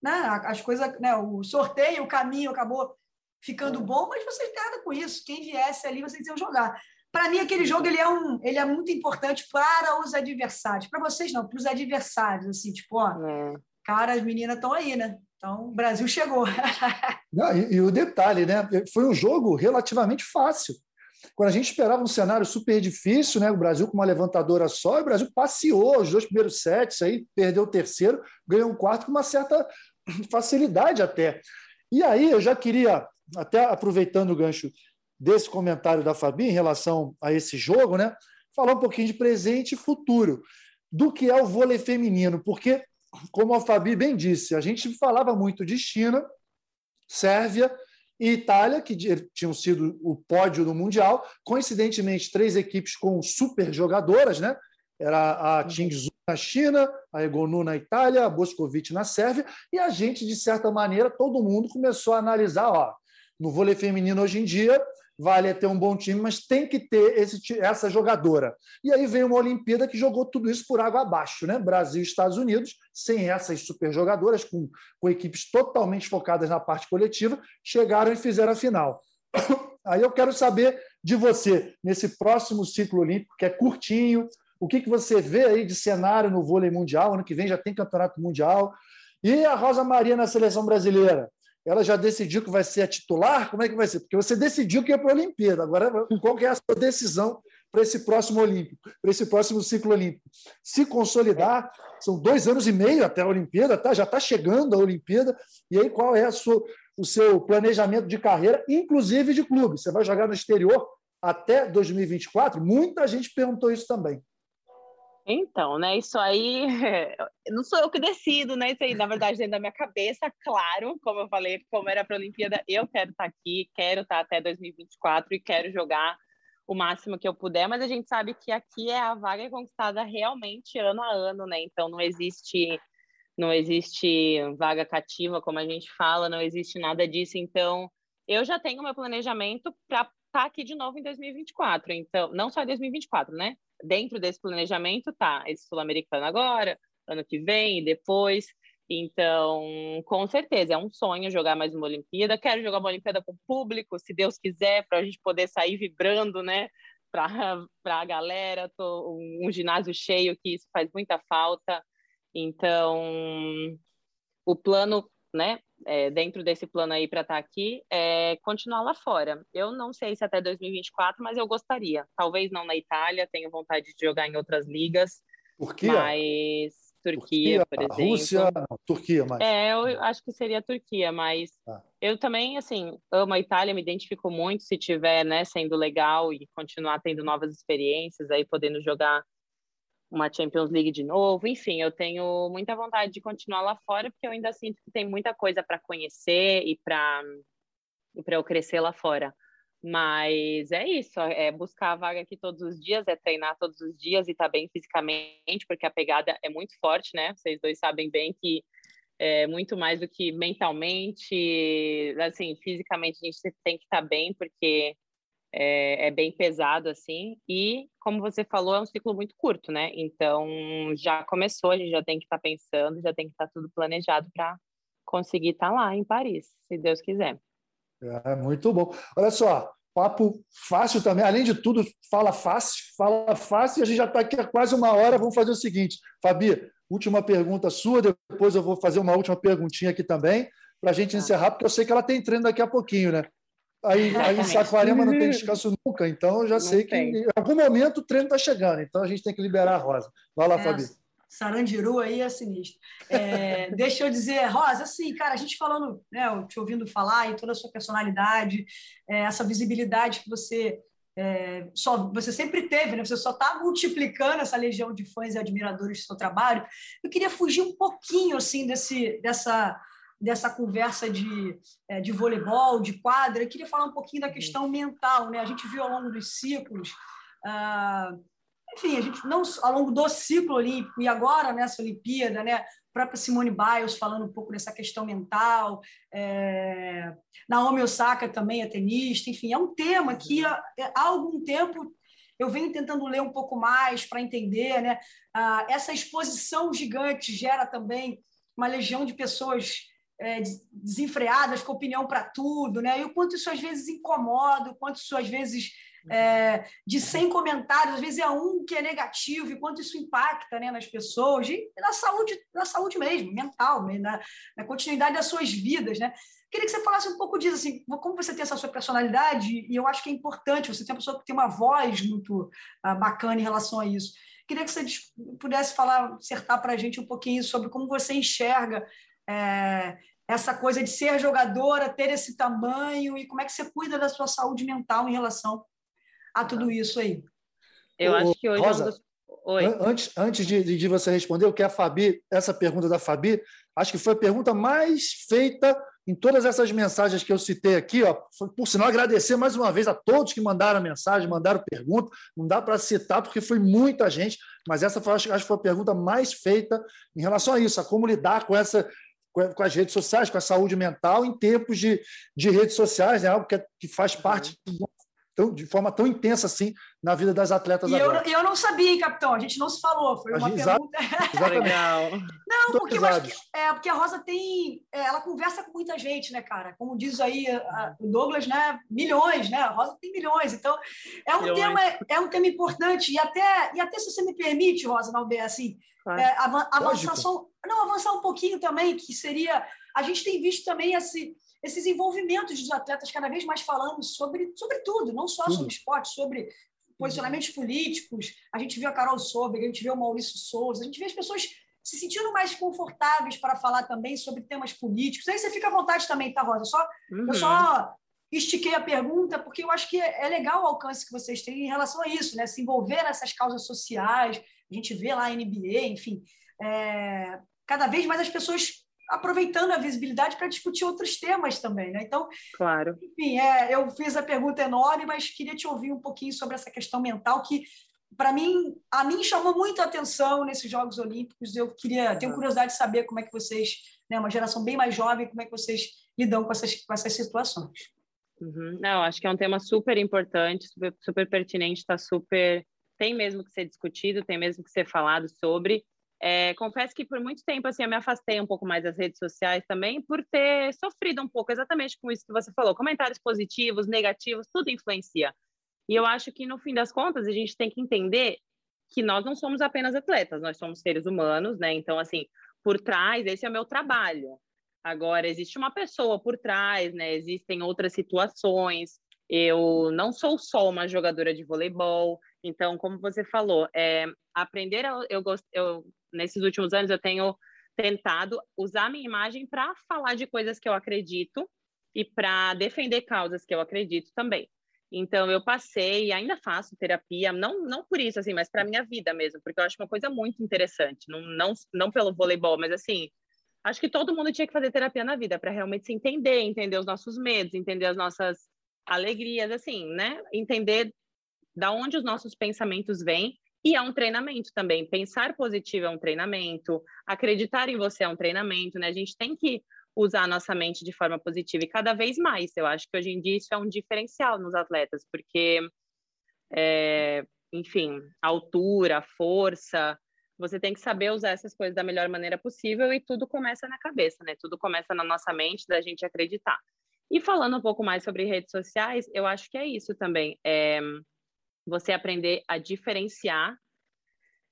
né? As coisas, né? O sorteio, o caminho acabou ficando é. bom, mas vocês nada com isso. Quem viesse ali, vocês iam jogar. Para mim, aquele jogo ele é, um, ele é muito importante para os adversários. Para vocês, não, para os adversários. Assim, tipo, ó, é. cara, as meninas estão aí, né? Então, o Brasil chegou. não, e, e o detalhe, né? Foi um jogo relativamente fácil. Quando a gente esperava um cenário super difícil, né? o Brasil com uma levantadora só, o Brasil passeou os dois primeiros sets, aí perdeu o terceiro, ganhou um quarto com uma certa facilidade até. E aí eu já queria, até aproveitando o gancho desse comentário da Fabi em relação a esse jogo, né? falar um pouquinho de presente e futuro do que é o vôlei feminino, porque, como a Fabi bem disse, a gente falava muito de China, Sérvia, e Itália, que tinham sido o pódio do Mundial. Coincidentemente, três equipes com super jogadoras, né? Era a Tingzhou na China, a Egonu na Itália, a Boscovite na Sérvia, e a gente, de certa maneira, todo mundo começou a analisar, ó, no vôlei feminino hoje em dia, vale ter um bom time, mas tem que ter esse, essa jogadora. E aí veio uma Olimpíada que jogou tudo isso por água abaixo, né? Brasil e Estados Unidos, sem essas super jogadoras, com, com equipes totalmente focadas na parte coletiva, chegaram e fizeram a final. Aí eu quero saber de você, nesse próximo ciclo olímpico, que é curtinho, o que, que você vê aí de cenário no vôlei mundial? Ano que vem já tem campeonato mundial. E a Rosa Maria na seleção brasileira? Ela já decidiu que vai ser a titular? Como é que vai ser? Porque você decidiu que ia para a Olimpíada. Agora, qual é a sua decisão para esse próximo Olímpico, para esse próximo ciclo olímpico. Se consolidar, são dois anos e meio até a Olimpíada, tá? já está chegando a Olimpíada, e aí qual é sua, o seu planejamento de carreira, inclusive de clube? Você vai jogar no exterior até 2024? Muita gente perguntou isso também. Então, né, isso aí, não sou eu que decido, né, isso aí, na verdade, dentro da minha cabeça, claro, como eu falei, como era para a Olimpíada, eu quero estar tá aqui, quero estar tá até 2024 e quero jogar o máximo que eu puder, mas a gente sabe que aqui é a vaga conquistada realmente ano a ano, né, então não existe, não existe vaga cativa, como a gente fala, não existe nada disso, então eu já tenho meu planejamento para estar tá aqui de novo em 2024, então, não só em 2024, né, dentro desse planejamento tá esse sul-americano agora, ano que vem e depois. Então, com certeza, é um sonho jogar mais uma Olimpíada. Quero jogar uma Olimpíada com público, se Deus quiser, para a gente poder sair vibrando, né? Para a galera, tô, um, um ginásio cheio, que isso faz muita falta. Então, o plano né, é, dentro desse plano aí para estar tá aqui, é continuar lá fora. Eu não sei se até 2024, mas eu gostaria. Talvez não na Itália, tenho vontade de jogar em outras ligas. Turquia? Mas Turquia, Turquia por exemplo. Rússia, Turquia, mas. É, eu acho que seria a Turquia, mas ah. eu também, assim, amo a Itália, me identifico muito se tiver, né, sendo legal e continuar tendo novas experiências, aí podendo jogar uma Champions League de novo. Enfim, eu tenho muita vontade de continuar lá fora, porque eu ainda sinto que tem muita coisa para conhecer e para e eu crescer lá fora. Mas é isso, é buscar a vaga aqui todos os dias, é treinar todos os dias e estar tá bem fisicamente, porque a pegada é muito forte, né? Vocês dois sabem bem que é muito mais do que mentalmente, assim, fisicamente a gente tem que estar tá bem, porque é, é, bem pesado assim e como você falou é um ciclo muito curto né? Então já começou a gente já tem que estar tá pensando já tem que estar tá tudo planejado para conseguir estar tá lá em Paris se Deus quiser. É muito bom. Olha só papo fácil também além de tudo fala fácil fala fácil e a gente já está aqui há quase uma hora vamos fazer o seguinte. Fabi última pergunta sua depois eu vou fazer uma última perguntinha aqui também para a gente tá. encerrar porque eu sei que ela tem treino daqui a pouquinho né Aí, aí em Saquarema não tem descanso nunca, então eu já não sei tem. que em algum momento o treino está chegando, então a gente tem que liberar a Rosa. Vai lá, é, Fabi. Sarandiru aí é sinistro. É, deixa eu dizer, Rosa, assim, cara, a gente falando, né, te ouvindo falar e toda a sua personalidade, é, essa visibilidade que você é, só você sempre teve, né? Você só está multiplicando essa legião de fãs e admiradores do seu trabalho. Eu queria fugir um pouquinho assim desse dessa dessa conversa de, é, de voleibol, de quadra, eu queria falar um pouquinho da questão mental. Né? A gente viu ao longo dos ciclos, ah, enfim, a gente não ao longo do ciclo olímpico e agora nessa Olimpíada, né? A própria Simone Biles falando um pouco dessa questão mental, é, Naomi Osaka também é tenista, enfim, é um tema que há, há algum tempo eu venho tentando ler um pouco mais para entender, né? Ah, essa exposição gigante gera também uma legião de pessoas é, desenfreadas, com opinião para tudo, né? E o quanto isso às vezes incomoda, o quanto isso às vezes, é, de 100 comentários, às vezes é um que é negativo, e quanto isso impacta né, nas pessoas, e na saúde, na saúde mesmo, mental, na, na continuidade das suas vidas, né? Queria que você falasse um pouco disso, assim, como você tem essa sua personalidade, e eu acho que é importante, você tem uma pessoa que tem uma voz muito uh, bacana em relação a isso. Queria que você pudesse falar, acertar para a gente um pouquinho sobre como você enxerga é, essa coisa de ser jogadora, ter esse tamanho e como é que você cuida da sua saúde mental em relação a tudo isso aí? Eu acho que hoje Rosa, é um dos... Oi. Antes, antes de, de você responder, o que a Fabi, essa pergunta da Fabi, acho que foi a pergunta mais feita em todas essas mensagens que eu citei aqui. Ó, por sinal, agradecer mais uma vez a todos que mandaram mensagem, mandaram pergunta. Não dá para citar, porque foi muita gente, mas essa foi, acho que foi a pergunta mais feita em relação a isso, a como lidar com essa com as redes sociais, com a saúde mental, em tempos de, de redes sociais, é algo que, é, que faz uhum. parte tão, de forma tão intensa assim na vida das atletas e agora. Eu, eu não sabia, hein, capitão? A gente não se falou, foi uma gente, pergunta. Legal. Não, porque eu acho que, é, porque a Rosa tem. É, ela conversa com muita gente, né, cara? Como diz aí a, o Douglas, né? Milhões, né? A Rosa tem milhões. Então, é um, tema, é um tema importante. E até, e até se você me permite, Rosa, não assim, claro. é, avançar, só, não, avançar um pouquinho também, que seria. A gente tem visto também esse esses envolvimentos dos atletas cada vez mais falando sobre, sobre tudo, não só tudo. sobre esporte, sobre posicionamentos políticos, a gente viu a Carol Sober, a gente viu o Maurício Souza, a gente vê as pessoas se sentindo mais confortáveis para falar também sobre temas políticos. Aí você fica à vontade também, tá, Rosa? Só, uhum. Eu só estiquei a pergunta porque eu acho que é legal o alcance que vocês têm em relação a isso, né? Se envolver nessas causas sociais, a gente vê lá a NBA, enfim. É, cada vez mais as pessoas aproveitando a visibilidade para discutir outros temas também, né? Então, claro. Enfim, é, eu fiz a pergunta enorme, mas queria te ouvir um pouquinho sobre essa questão mental que para mim, a mim chamou muito a atenção nesses Jogos Olímpicos. Eu queria, tenho curiosidade de saber como é que vocês, né, uma geração bem mais jovem, como é que vocês lidam com essas, com essas situações. Uhum. Não, acho que é um tema super importante, super, super pertinente, está super, tem mesmo que ser discutido, tem mesmo que ser falado sobre. É, confesso que por muito tempo assim eu me afastei um pouco mais das redes sociais também por ter sofrido um pouco exatamente com isso que você falou comentários positivos negativos tudo influencia. E eu acho que no fim das contas a gente tem que entender que nós não somos apenas atletas nós somos seres humanos né? Então assim por trás esse é o meu trabalho. Agora existe uma pessoa por trás né? Existem outras situações. Eu não sou só uma jogadora de voleibol então, como você falou, é, aprender, eu, gosto, eu nesses últimos anos eu tenho tentado usar a minha imagem para falar de coisas que eu acredito e para defender causas que eu acredito também. Então eu passei e ainda faço terapia, não não por isso assim, mas para minha vida mesmo, porque eu acho uma coisa muito interessante, não não não pelo voleibol, mas assim, acho que todo mundo tinha que fazer terapia na vida para realmente se entender, entender os nossos medos, entender as nossas alegrias, assim, né? Entender da onde os nossos pensamentos vêm e é um treinamento também. Pensar positivo é um treinamento, acreditar em você é um treinamento, né? A gente tem que usar a nossa mente de forma positiva e cada vez mais. Eu acho que hoje em dia isso é um diferencial nos atletas, porque, é, enfim, altura, força, você tem que saber usar essas coisas da melhor maneira possível e tudo começa na cabeça, né? Tudo começa na nossa mente, da gente acreditar. E falando um pouco mais sobre redes sociais, eu acho que é isso também. É, você aprender a diferenciar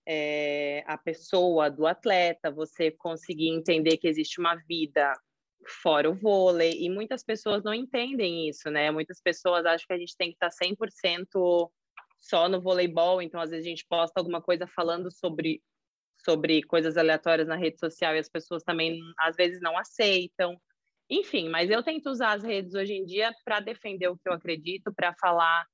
é, a pessoa do atleta, você conseguir entender que existe uma vida fora o vôlei, e muitas pessoas não entendem isso, né? Muitas pessoas acham que a gente tem que estar 100% só no voleibol, então às vezes a gente posta alguma coisa falando sobre sobre coisas aleatórias na rede social e as pessoas também às vezes não aceitam. Enfim, mas eu tento usar as redes hoje em dia para defender o que eu acredito, para falar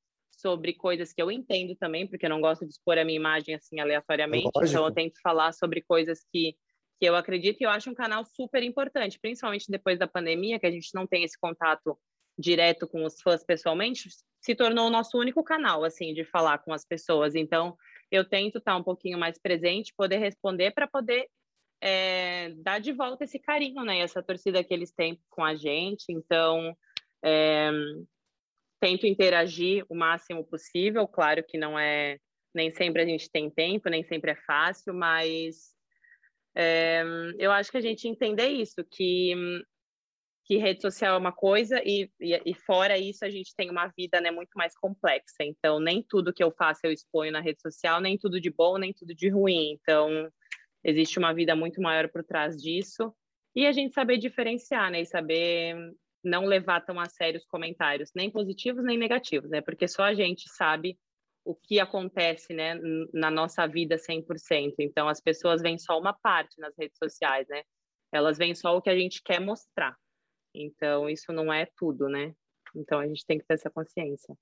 sobre coisas que eu entendo também, porque eu não gosto de expor a minha imagem assim aleatoriamente. Lógico. Então eu tento falar sobre coisas que, que eu acredito e eu acho um canal super importante, principalmente depois da pandemia, que a gente não tem esse contato direto com os fãs pessoalmente, se tornou o nosso único canal assim de falar com as pessoas. Então eu tento estar um pouquinho mais presente, poder responder para poder é, dar de volta esse carinho, né? Essa torcida que eles têm com a gente. Então, é, tento interagir o máximo possível. Claro que não é nem sempre a gente tem tempo, nem sempre é fácil, mas é, eu acho que a gente entender isso, que, que rede social é uma coisa e, e, e, fora isso a gente tem uma vida né, muito mais complexa. Então, nem tudo que eu faço eu exponho na rede social, nem tudo de bom, nem tudo de ruim. Então, existe uma vida muito maior por trás disso. E a gente saber diferenciar, né? E saber não levar tão a sério os comentários, nem positivos nem negativos, né? Porque só a gente sabe o que acontece, né, na nossa vida 100%. Então, as pessoas veem só uma parte nas redes sociais, né? Elas veem só o que a gente quer mostrar. Então, isso não é tudo, né? Então, a gente tem que ter essa consciência.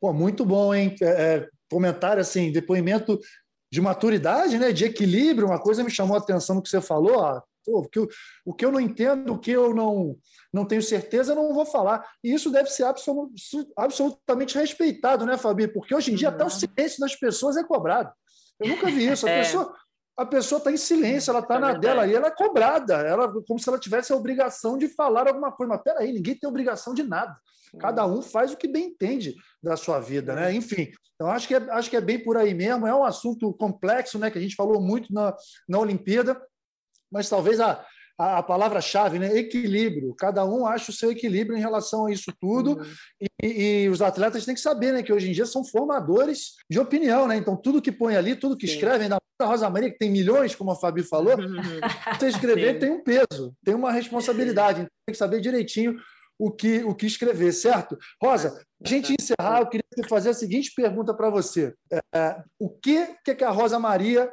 Pô, muito bom, hein? É, é comentário, assim, depoimento de maturidade, né? De equilíbrio. Uma coisa me chamou a atenção no que você falou, ó, Pô, o, que eu, o que eu não entendo, o que eu não, não tenho certeza, eu não vou falar. E isso deve ser absolut, absolutamente respeitado, né, Fabi? Porque hoje em dia até o silêncio das pessoas é cobrado. Eu nunca vi isso. A é. pessoa a pessoa está em silêncio, ela está é na verdade. dela e ela é cobrada, ela como se ela tivesse a obrigação de falar alguma coisa. Mas peraí, ninguém tem obrigação de nada. Cada um faz o que bem entende da sua vida, né? Enfim, então acho que é, acho que é bem por aí mesmo. É um assunto complexo, né? Que a gente falou muito na, na Olimpíada mas talvez a, a, palavra-chave, né? equilíbrio. Cada um acha o seu equilíbrio em relação a isso tudo. Uhum. E, e, os atletas têm que saber né, que hoje em dia são formadores de opinião. Né? Então, tudo que põe ali, tudo que Sim. escrevem, da Rosa Maria, que tem milhões, como a Fabi falou, uhum. você escrever Sim. tem um peso, tem uma responsabilidade. Então, tem que saber direitinho o que, o que escrever, certo? Rosa, a gente encerrar, eu queria fazer a seguinte pergunta para você. É, o que, que a Rosa Maria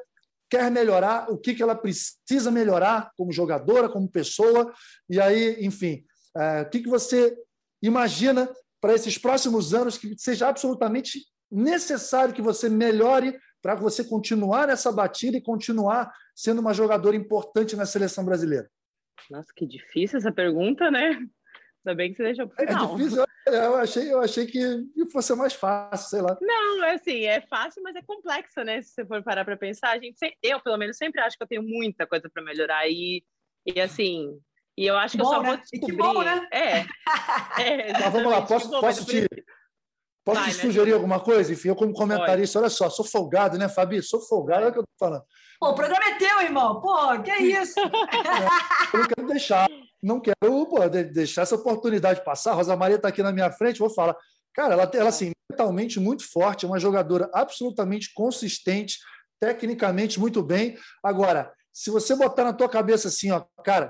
quer melhorar, o que, que ela precisa melhorar como jogadora, como pessoa, e aí, enfim, é, o que, que você imagina para esses próximos anos que seja absolutamente necessário que você melhore para você continuar nessa batida e continuar sendo uma jogadora importante na seleção brasileira? Nossa, que difícil essa pergunta, né? Ainda bem que você deixou para o final. É difícil, eu achei, eu achei que fosse mais fácil, sei lá. Não, é assim, é fácil, mas é complexo, né? Se você for parar para pensar, a gente, eu pelo menos sempre acho que eu tenho muita coisa para melhorar e, e assim, e eu acho que, bom, eu só né? vou descobrir. E que bom, né? É. é Mas vamos lá, posso, bom, posso te, posso Vai, te sugerir alguma coisa? Enfim, eu como comentarista, olha só, sou folgado, né, Fabi? Sou folgado, é o que eu tô falando. Pô, o programa é teu, irmão. Pô, que isso? eu não quero deixar não quero pô, deixar essa oportunidade passar. A Rosa Maria está aqui na minha frente, vou falar. Cara, ela, ela assim, mentalmente muito forte, é uma jogadora absolutamente consistente, tecnicamente muito bem. Agora, se você botar na tua cabeça assim, ó, cara,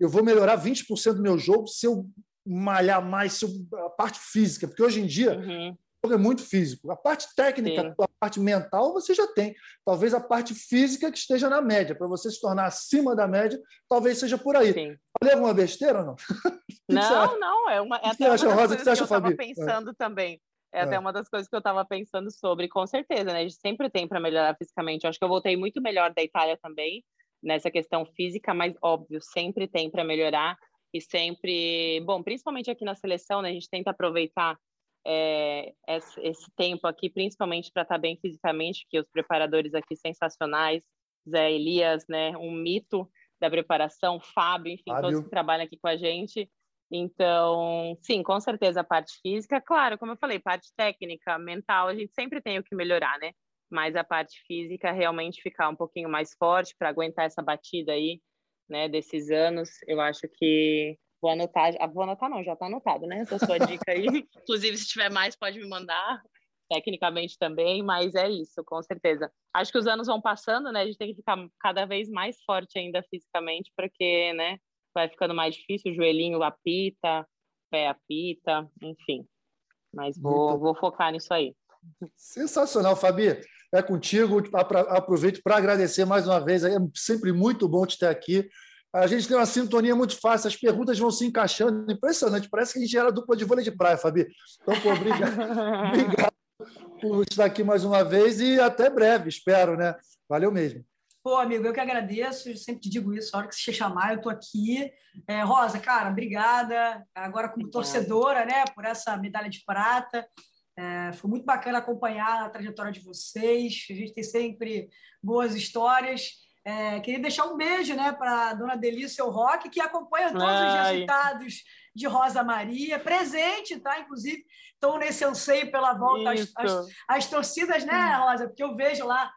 eu vou melhorar 20% do meu jogo se eu malhar mais, se eu, a parte física, porque hoje em dia uhum é muito físico. A parte técnica, Sim. a parte mental, você já tem. Talvez a parte física que esteja na média. Para você se tornar acima da média, talvez seja por aí. Sim. Falei alguma besteira ou não? não, não. É, uma, é até uma acha, das Rosa, que, que eu estava pensando é. também. É, é, até uma das coisas que eu estava pensando sobre, com certeza, né? A gente sempre tem para melhorar fisicamente. Eu acho que eu voltei muito melhor da Itália também, nessa questão física, mas óbvio, sempre tem para melhorar e sempre, bom, principalmente aqui na seleção, né? A gente tenta aproveitar é, esse, tempo aqui, principalmente para estar tá bem fisicamente, que os preparadores aqui sensacionais, Zé Elias, né, um mito da preparação, Fábio, enfim, Fábio. todos que trabalham aqui com a gente. Então, sim, com certeza a parte física, claro, como eu falei, parte técnica, mental, a gente sempre tem o que melhorar, né? Mas a parte física realmente ficar um pouquinho mais forte para aguentar essa batida aí, né, desses anos, eu acho que Vou anotar, vou anotar não, já está anotado, né? Essa sua dica aí. Inclusive, se tiver mais, pode me mandar, tecnicamente também, mas é isso, com certeza. Acho que os anos vão passando, né? A gente tem que ficar cada vez mais forte ainda fisicamente, porque, né, vai ficando mais difícil, o joelhinho apita, o pé apita, enfim. Mas vou, vou focar nisso aí. Sensacional, Fabi. É contigo. Aproveito para agradecer mais uma vez. É sempre muito bom te ter aqui. A gente tem uma sintonia muito fácil, as perguntas vão se encaixando. Impressionante, parece que a gente era dupla de vôlei de praia, Fabi. Então, pô, obrigado, obrigado por estar aqui mais uma vez e até breve, espero, né? Valeu mesmo. Pô, amigo, eu que agradeço, eu sempre te digo isso, a hora que você chamar, eu estou aqui. É, Rosa, cara, obrigada. Agora como torcedora, né, por essa medalha de prata. É, foi muito bacana acompanhar a trajetória de vocês. A gente tem sempre boas histórias. É, queria deixar um beijo né, para a dona Delícia Roque, que acompanha todos Ai. os resultados de Rosa Maria, presente, tá? Inclusive, estão nesse anseio pela volta às, às, às, torcidas, né, Rosa? Porque eu vejo lá,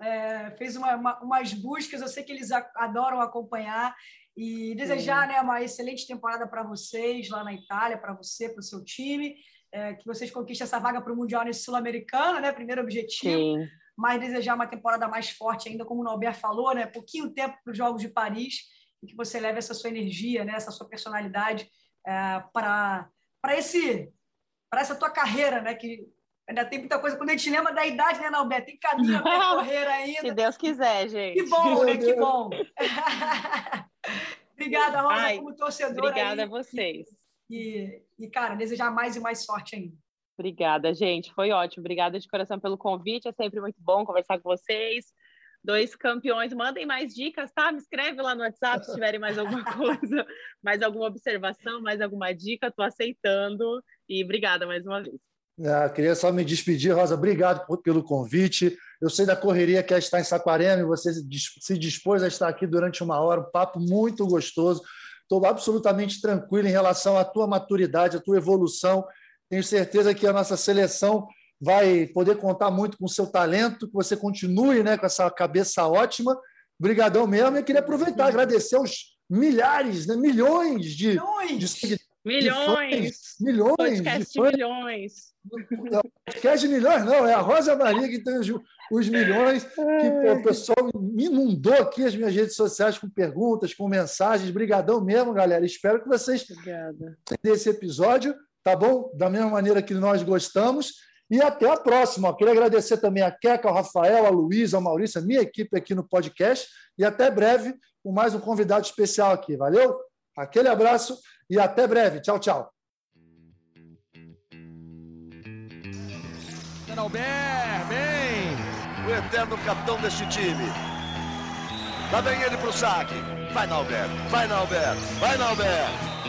é, fez uma, uma, umas buscas, eu sei que eles adoram acompanhar. E desejar né, uma excelente temporada para vocês lá na Itália, para você, para o seu time. É, que vocês conquistem essa vaga para o Mundial nesse Sul-Americano, né? Primeiro objetivo. Sim mas desejar uma temporada mais forte ainda, como o Norberto falou, né? pouquinho tempo para os Jogos de Paris e que você leve essa sua energia, né? essa sua personalidade é, para esse para essa tua carreira, né? Que ainda tem muita coisa. Quando a gente lembra da idade, né, Norberto? Tem caminho a percorrer ainda. Se Deus quiser, gente. Que bom, né? Que bom. obrigada, Rosa, Ai, como torcedora. Obrigada aí. a vocês. E, e, cara, desejar mais e mais sorte ainda. Obrigada, gente. Foi ótimo. Obrigada de coração pelo convite. É sempre muito bom conversar com vocês. Dois campeões. Mandem mais dicas, tá? Me escreve lá no WhatsApp se tiverem mais alguma coisa, mais alguma observação, mais alguma dica. Estou aceitando. E obrigada mais uma vez. Ah, queria só me despedir, Rosa. Obrigado pelo convite. Eu sei da correria que é estar em Saquarema e você se dispôs a estar aqui durante uma hora. Um papo muito gostoso. Estou absolutamente tranquilo em relação à tua maturidade, à tua evolução tenho certeza que a nossa seleção vai poder contar muito com o seu talento, que você continue né, com essa cabeça ótima. Obrigadão mesmo. Eu queria aproveitar, agradecer aos milhares, né, milhões de, milhões. de Milhões! milhões! Podcast de milhões! Podcast de milhões, não, é a Rosa Maria que tem os, os milhões, que pô, o pessoal me inundou aqui as minhas redes sociais com perguntas, com mensagens. Brigadão mesmo, galera. Espero que vocês Obrigada. desse episódio, tá bom? Da mesma maneira que nós gostamos. E até a próxima. Queria agradecer também a Queca, ao Rafael, a Luísa, ao Maurício, a minha equipe aqui no podcast. E até breve com mais um convidado especial aqui. Valeu? Aquele abraço e até breve. Tchau, tchau. Bem! O eterno capitão deste time. Lá vem ele pro saque. Vai, Nalber. Vai, Nalber. Vai, Nalber.